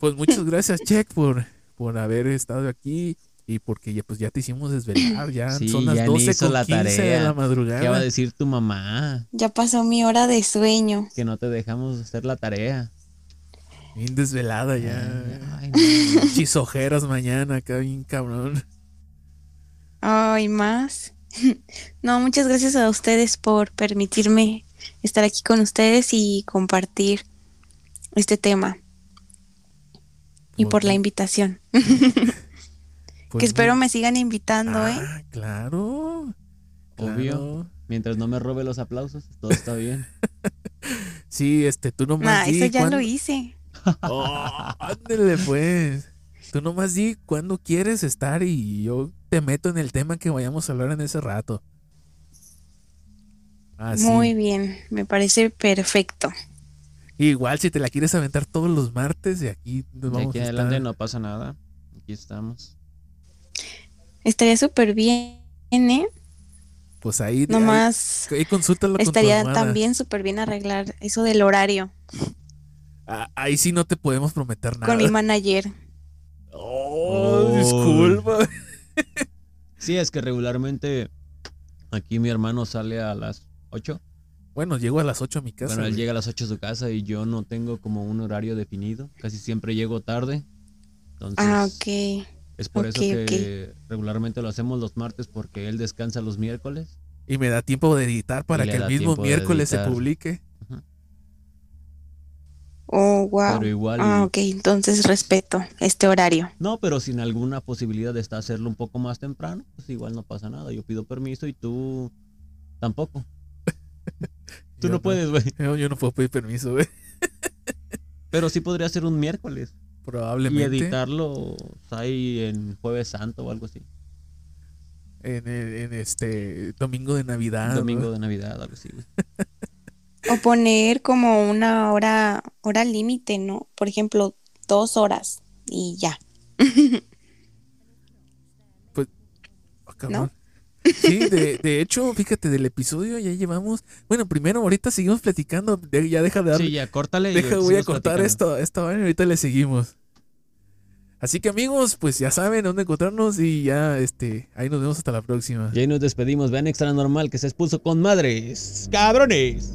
Pues muchas gracias, Check, por, por haber estado aquí y porque ya, pues ya te hicimos desvelar, ya Sí, son las ya ni 12 hizo con la 15 de tarea. la madrugada. ¿Qué va a decir tu mamá? Ya pasó mi hora de sueño. Que no te dejamos hacer la tarea. Bien desvelada ya. Ay, no. Chisojeras mañana, acá bien cabrón. Ay, más. No, muchas gracias a ustedes por permitirme estar aquí con ustedes y compartir este tema. Y por la invitación. Pues que espero me sigan invitando, ¿eh? Ah, claro. Obvio. claro. Mientras no me robe los aplausos, todo está bien. Sí, este, tú nomás di eso ya cuándo- lo hice. Oh, ándele pues. Tú nomás di cuándo quieres estar y yo te meto en el tema que vayamos a hablar en ese rato. Así. Muy bien, me parece perfecto. Igual si te la quieres aventar todos los martes de aquí nos De vamos aquí a en adelante estar. no pasa nada. Aquí estamos. Estaría súper bien, ¿eh? Pues ahí, Nomás ahí, ahí consúltalo con tu estaría también súper bien arreglar eso del horario Ah, ahí sí no te podemos prometer nada. con mi manager. Oh, disculpa. Sí, es que regularmente aquí mi hermano sale a las 8. Bueno, llego a las 8 a mi casa. Bueno, él güey. llega a las 8 a su casa y yo no tengo como un horario definido. Casi siempre llego tarde. Entonces, Ah, ok. es por eso que regularmente lo hacemos los martes porque él descansa los miércoles. Y me da tiempo de editar para que el mismo miércoles se publique. Oh, wow. Pero igual. Ah, ok, entonces respeto este horario. No, pero sin alguna posibilidad de estar hacerlo un poco más temprano, pues igual no pasa nada. Yo pido permiso y tú tampoco. Tú Yo no puedes, güey. Yo, yo no puedo pedir permiso, güey. Pero sí podría ser un miércoles. Y Probablemente. editarlo ahí en Jueves Santo o algo así. En, el- en este domingo de Navidad. Domingo ¿no? de Navidad, algo así, güey. O poner como una hora, hora límite, ¿no? Por ejemplo, dos horas y ya. Ah, cabrón. Sí, de, de hecho, fíjate, del episodio ya llevamos. Bueno, primero, ahorita seguimos platicando. de- Ya deja de dar. Sí, ya, córtale. deja, voy a cortar platicando. esto, esta vaina y ahorita le seguimos. Así que amigos, pues ya saben dónde encontrarnos y ya, este, ahí nos vemos hasta la próxima. Y ahí nos despedimos. Vean Extra Normal que se expuso con madres. ¡Cabrones!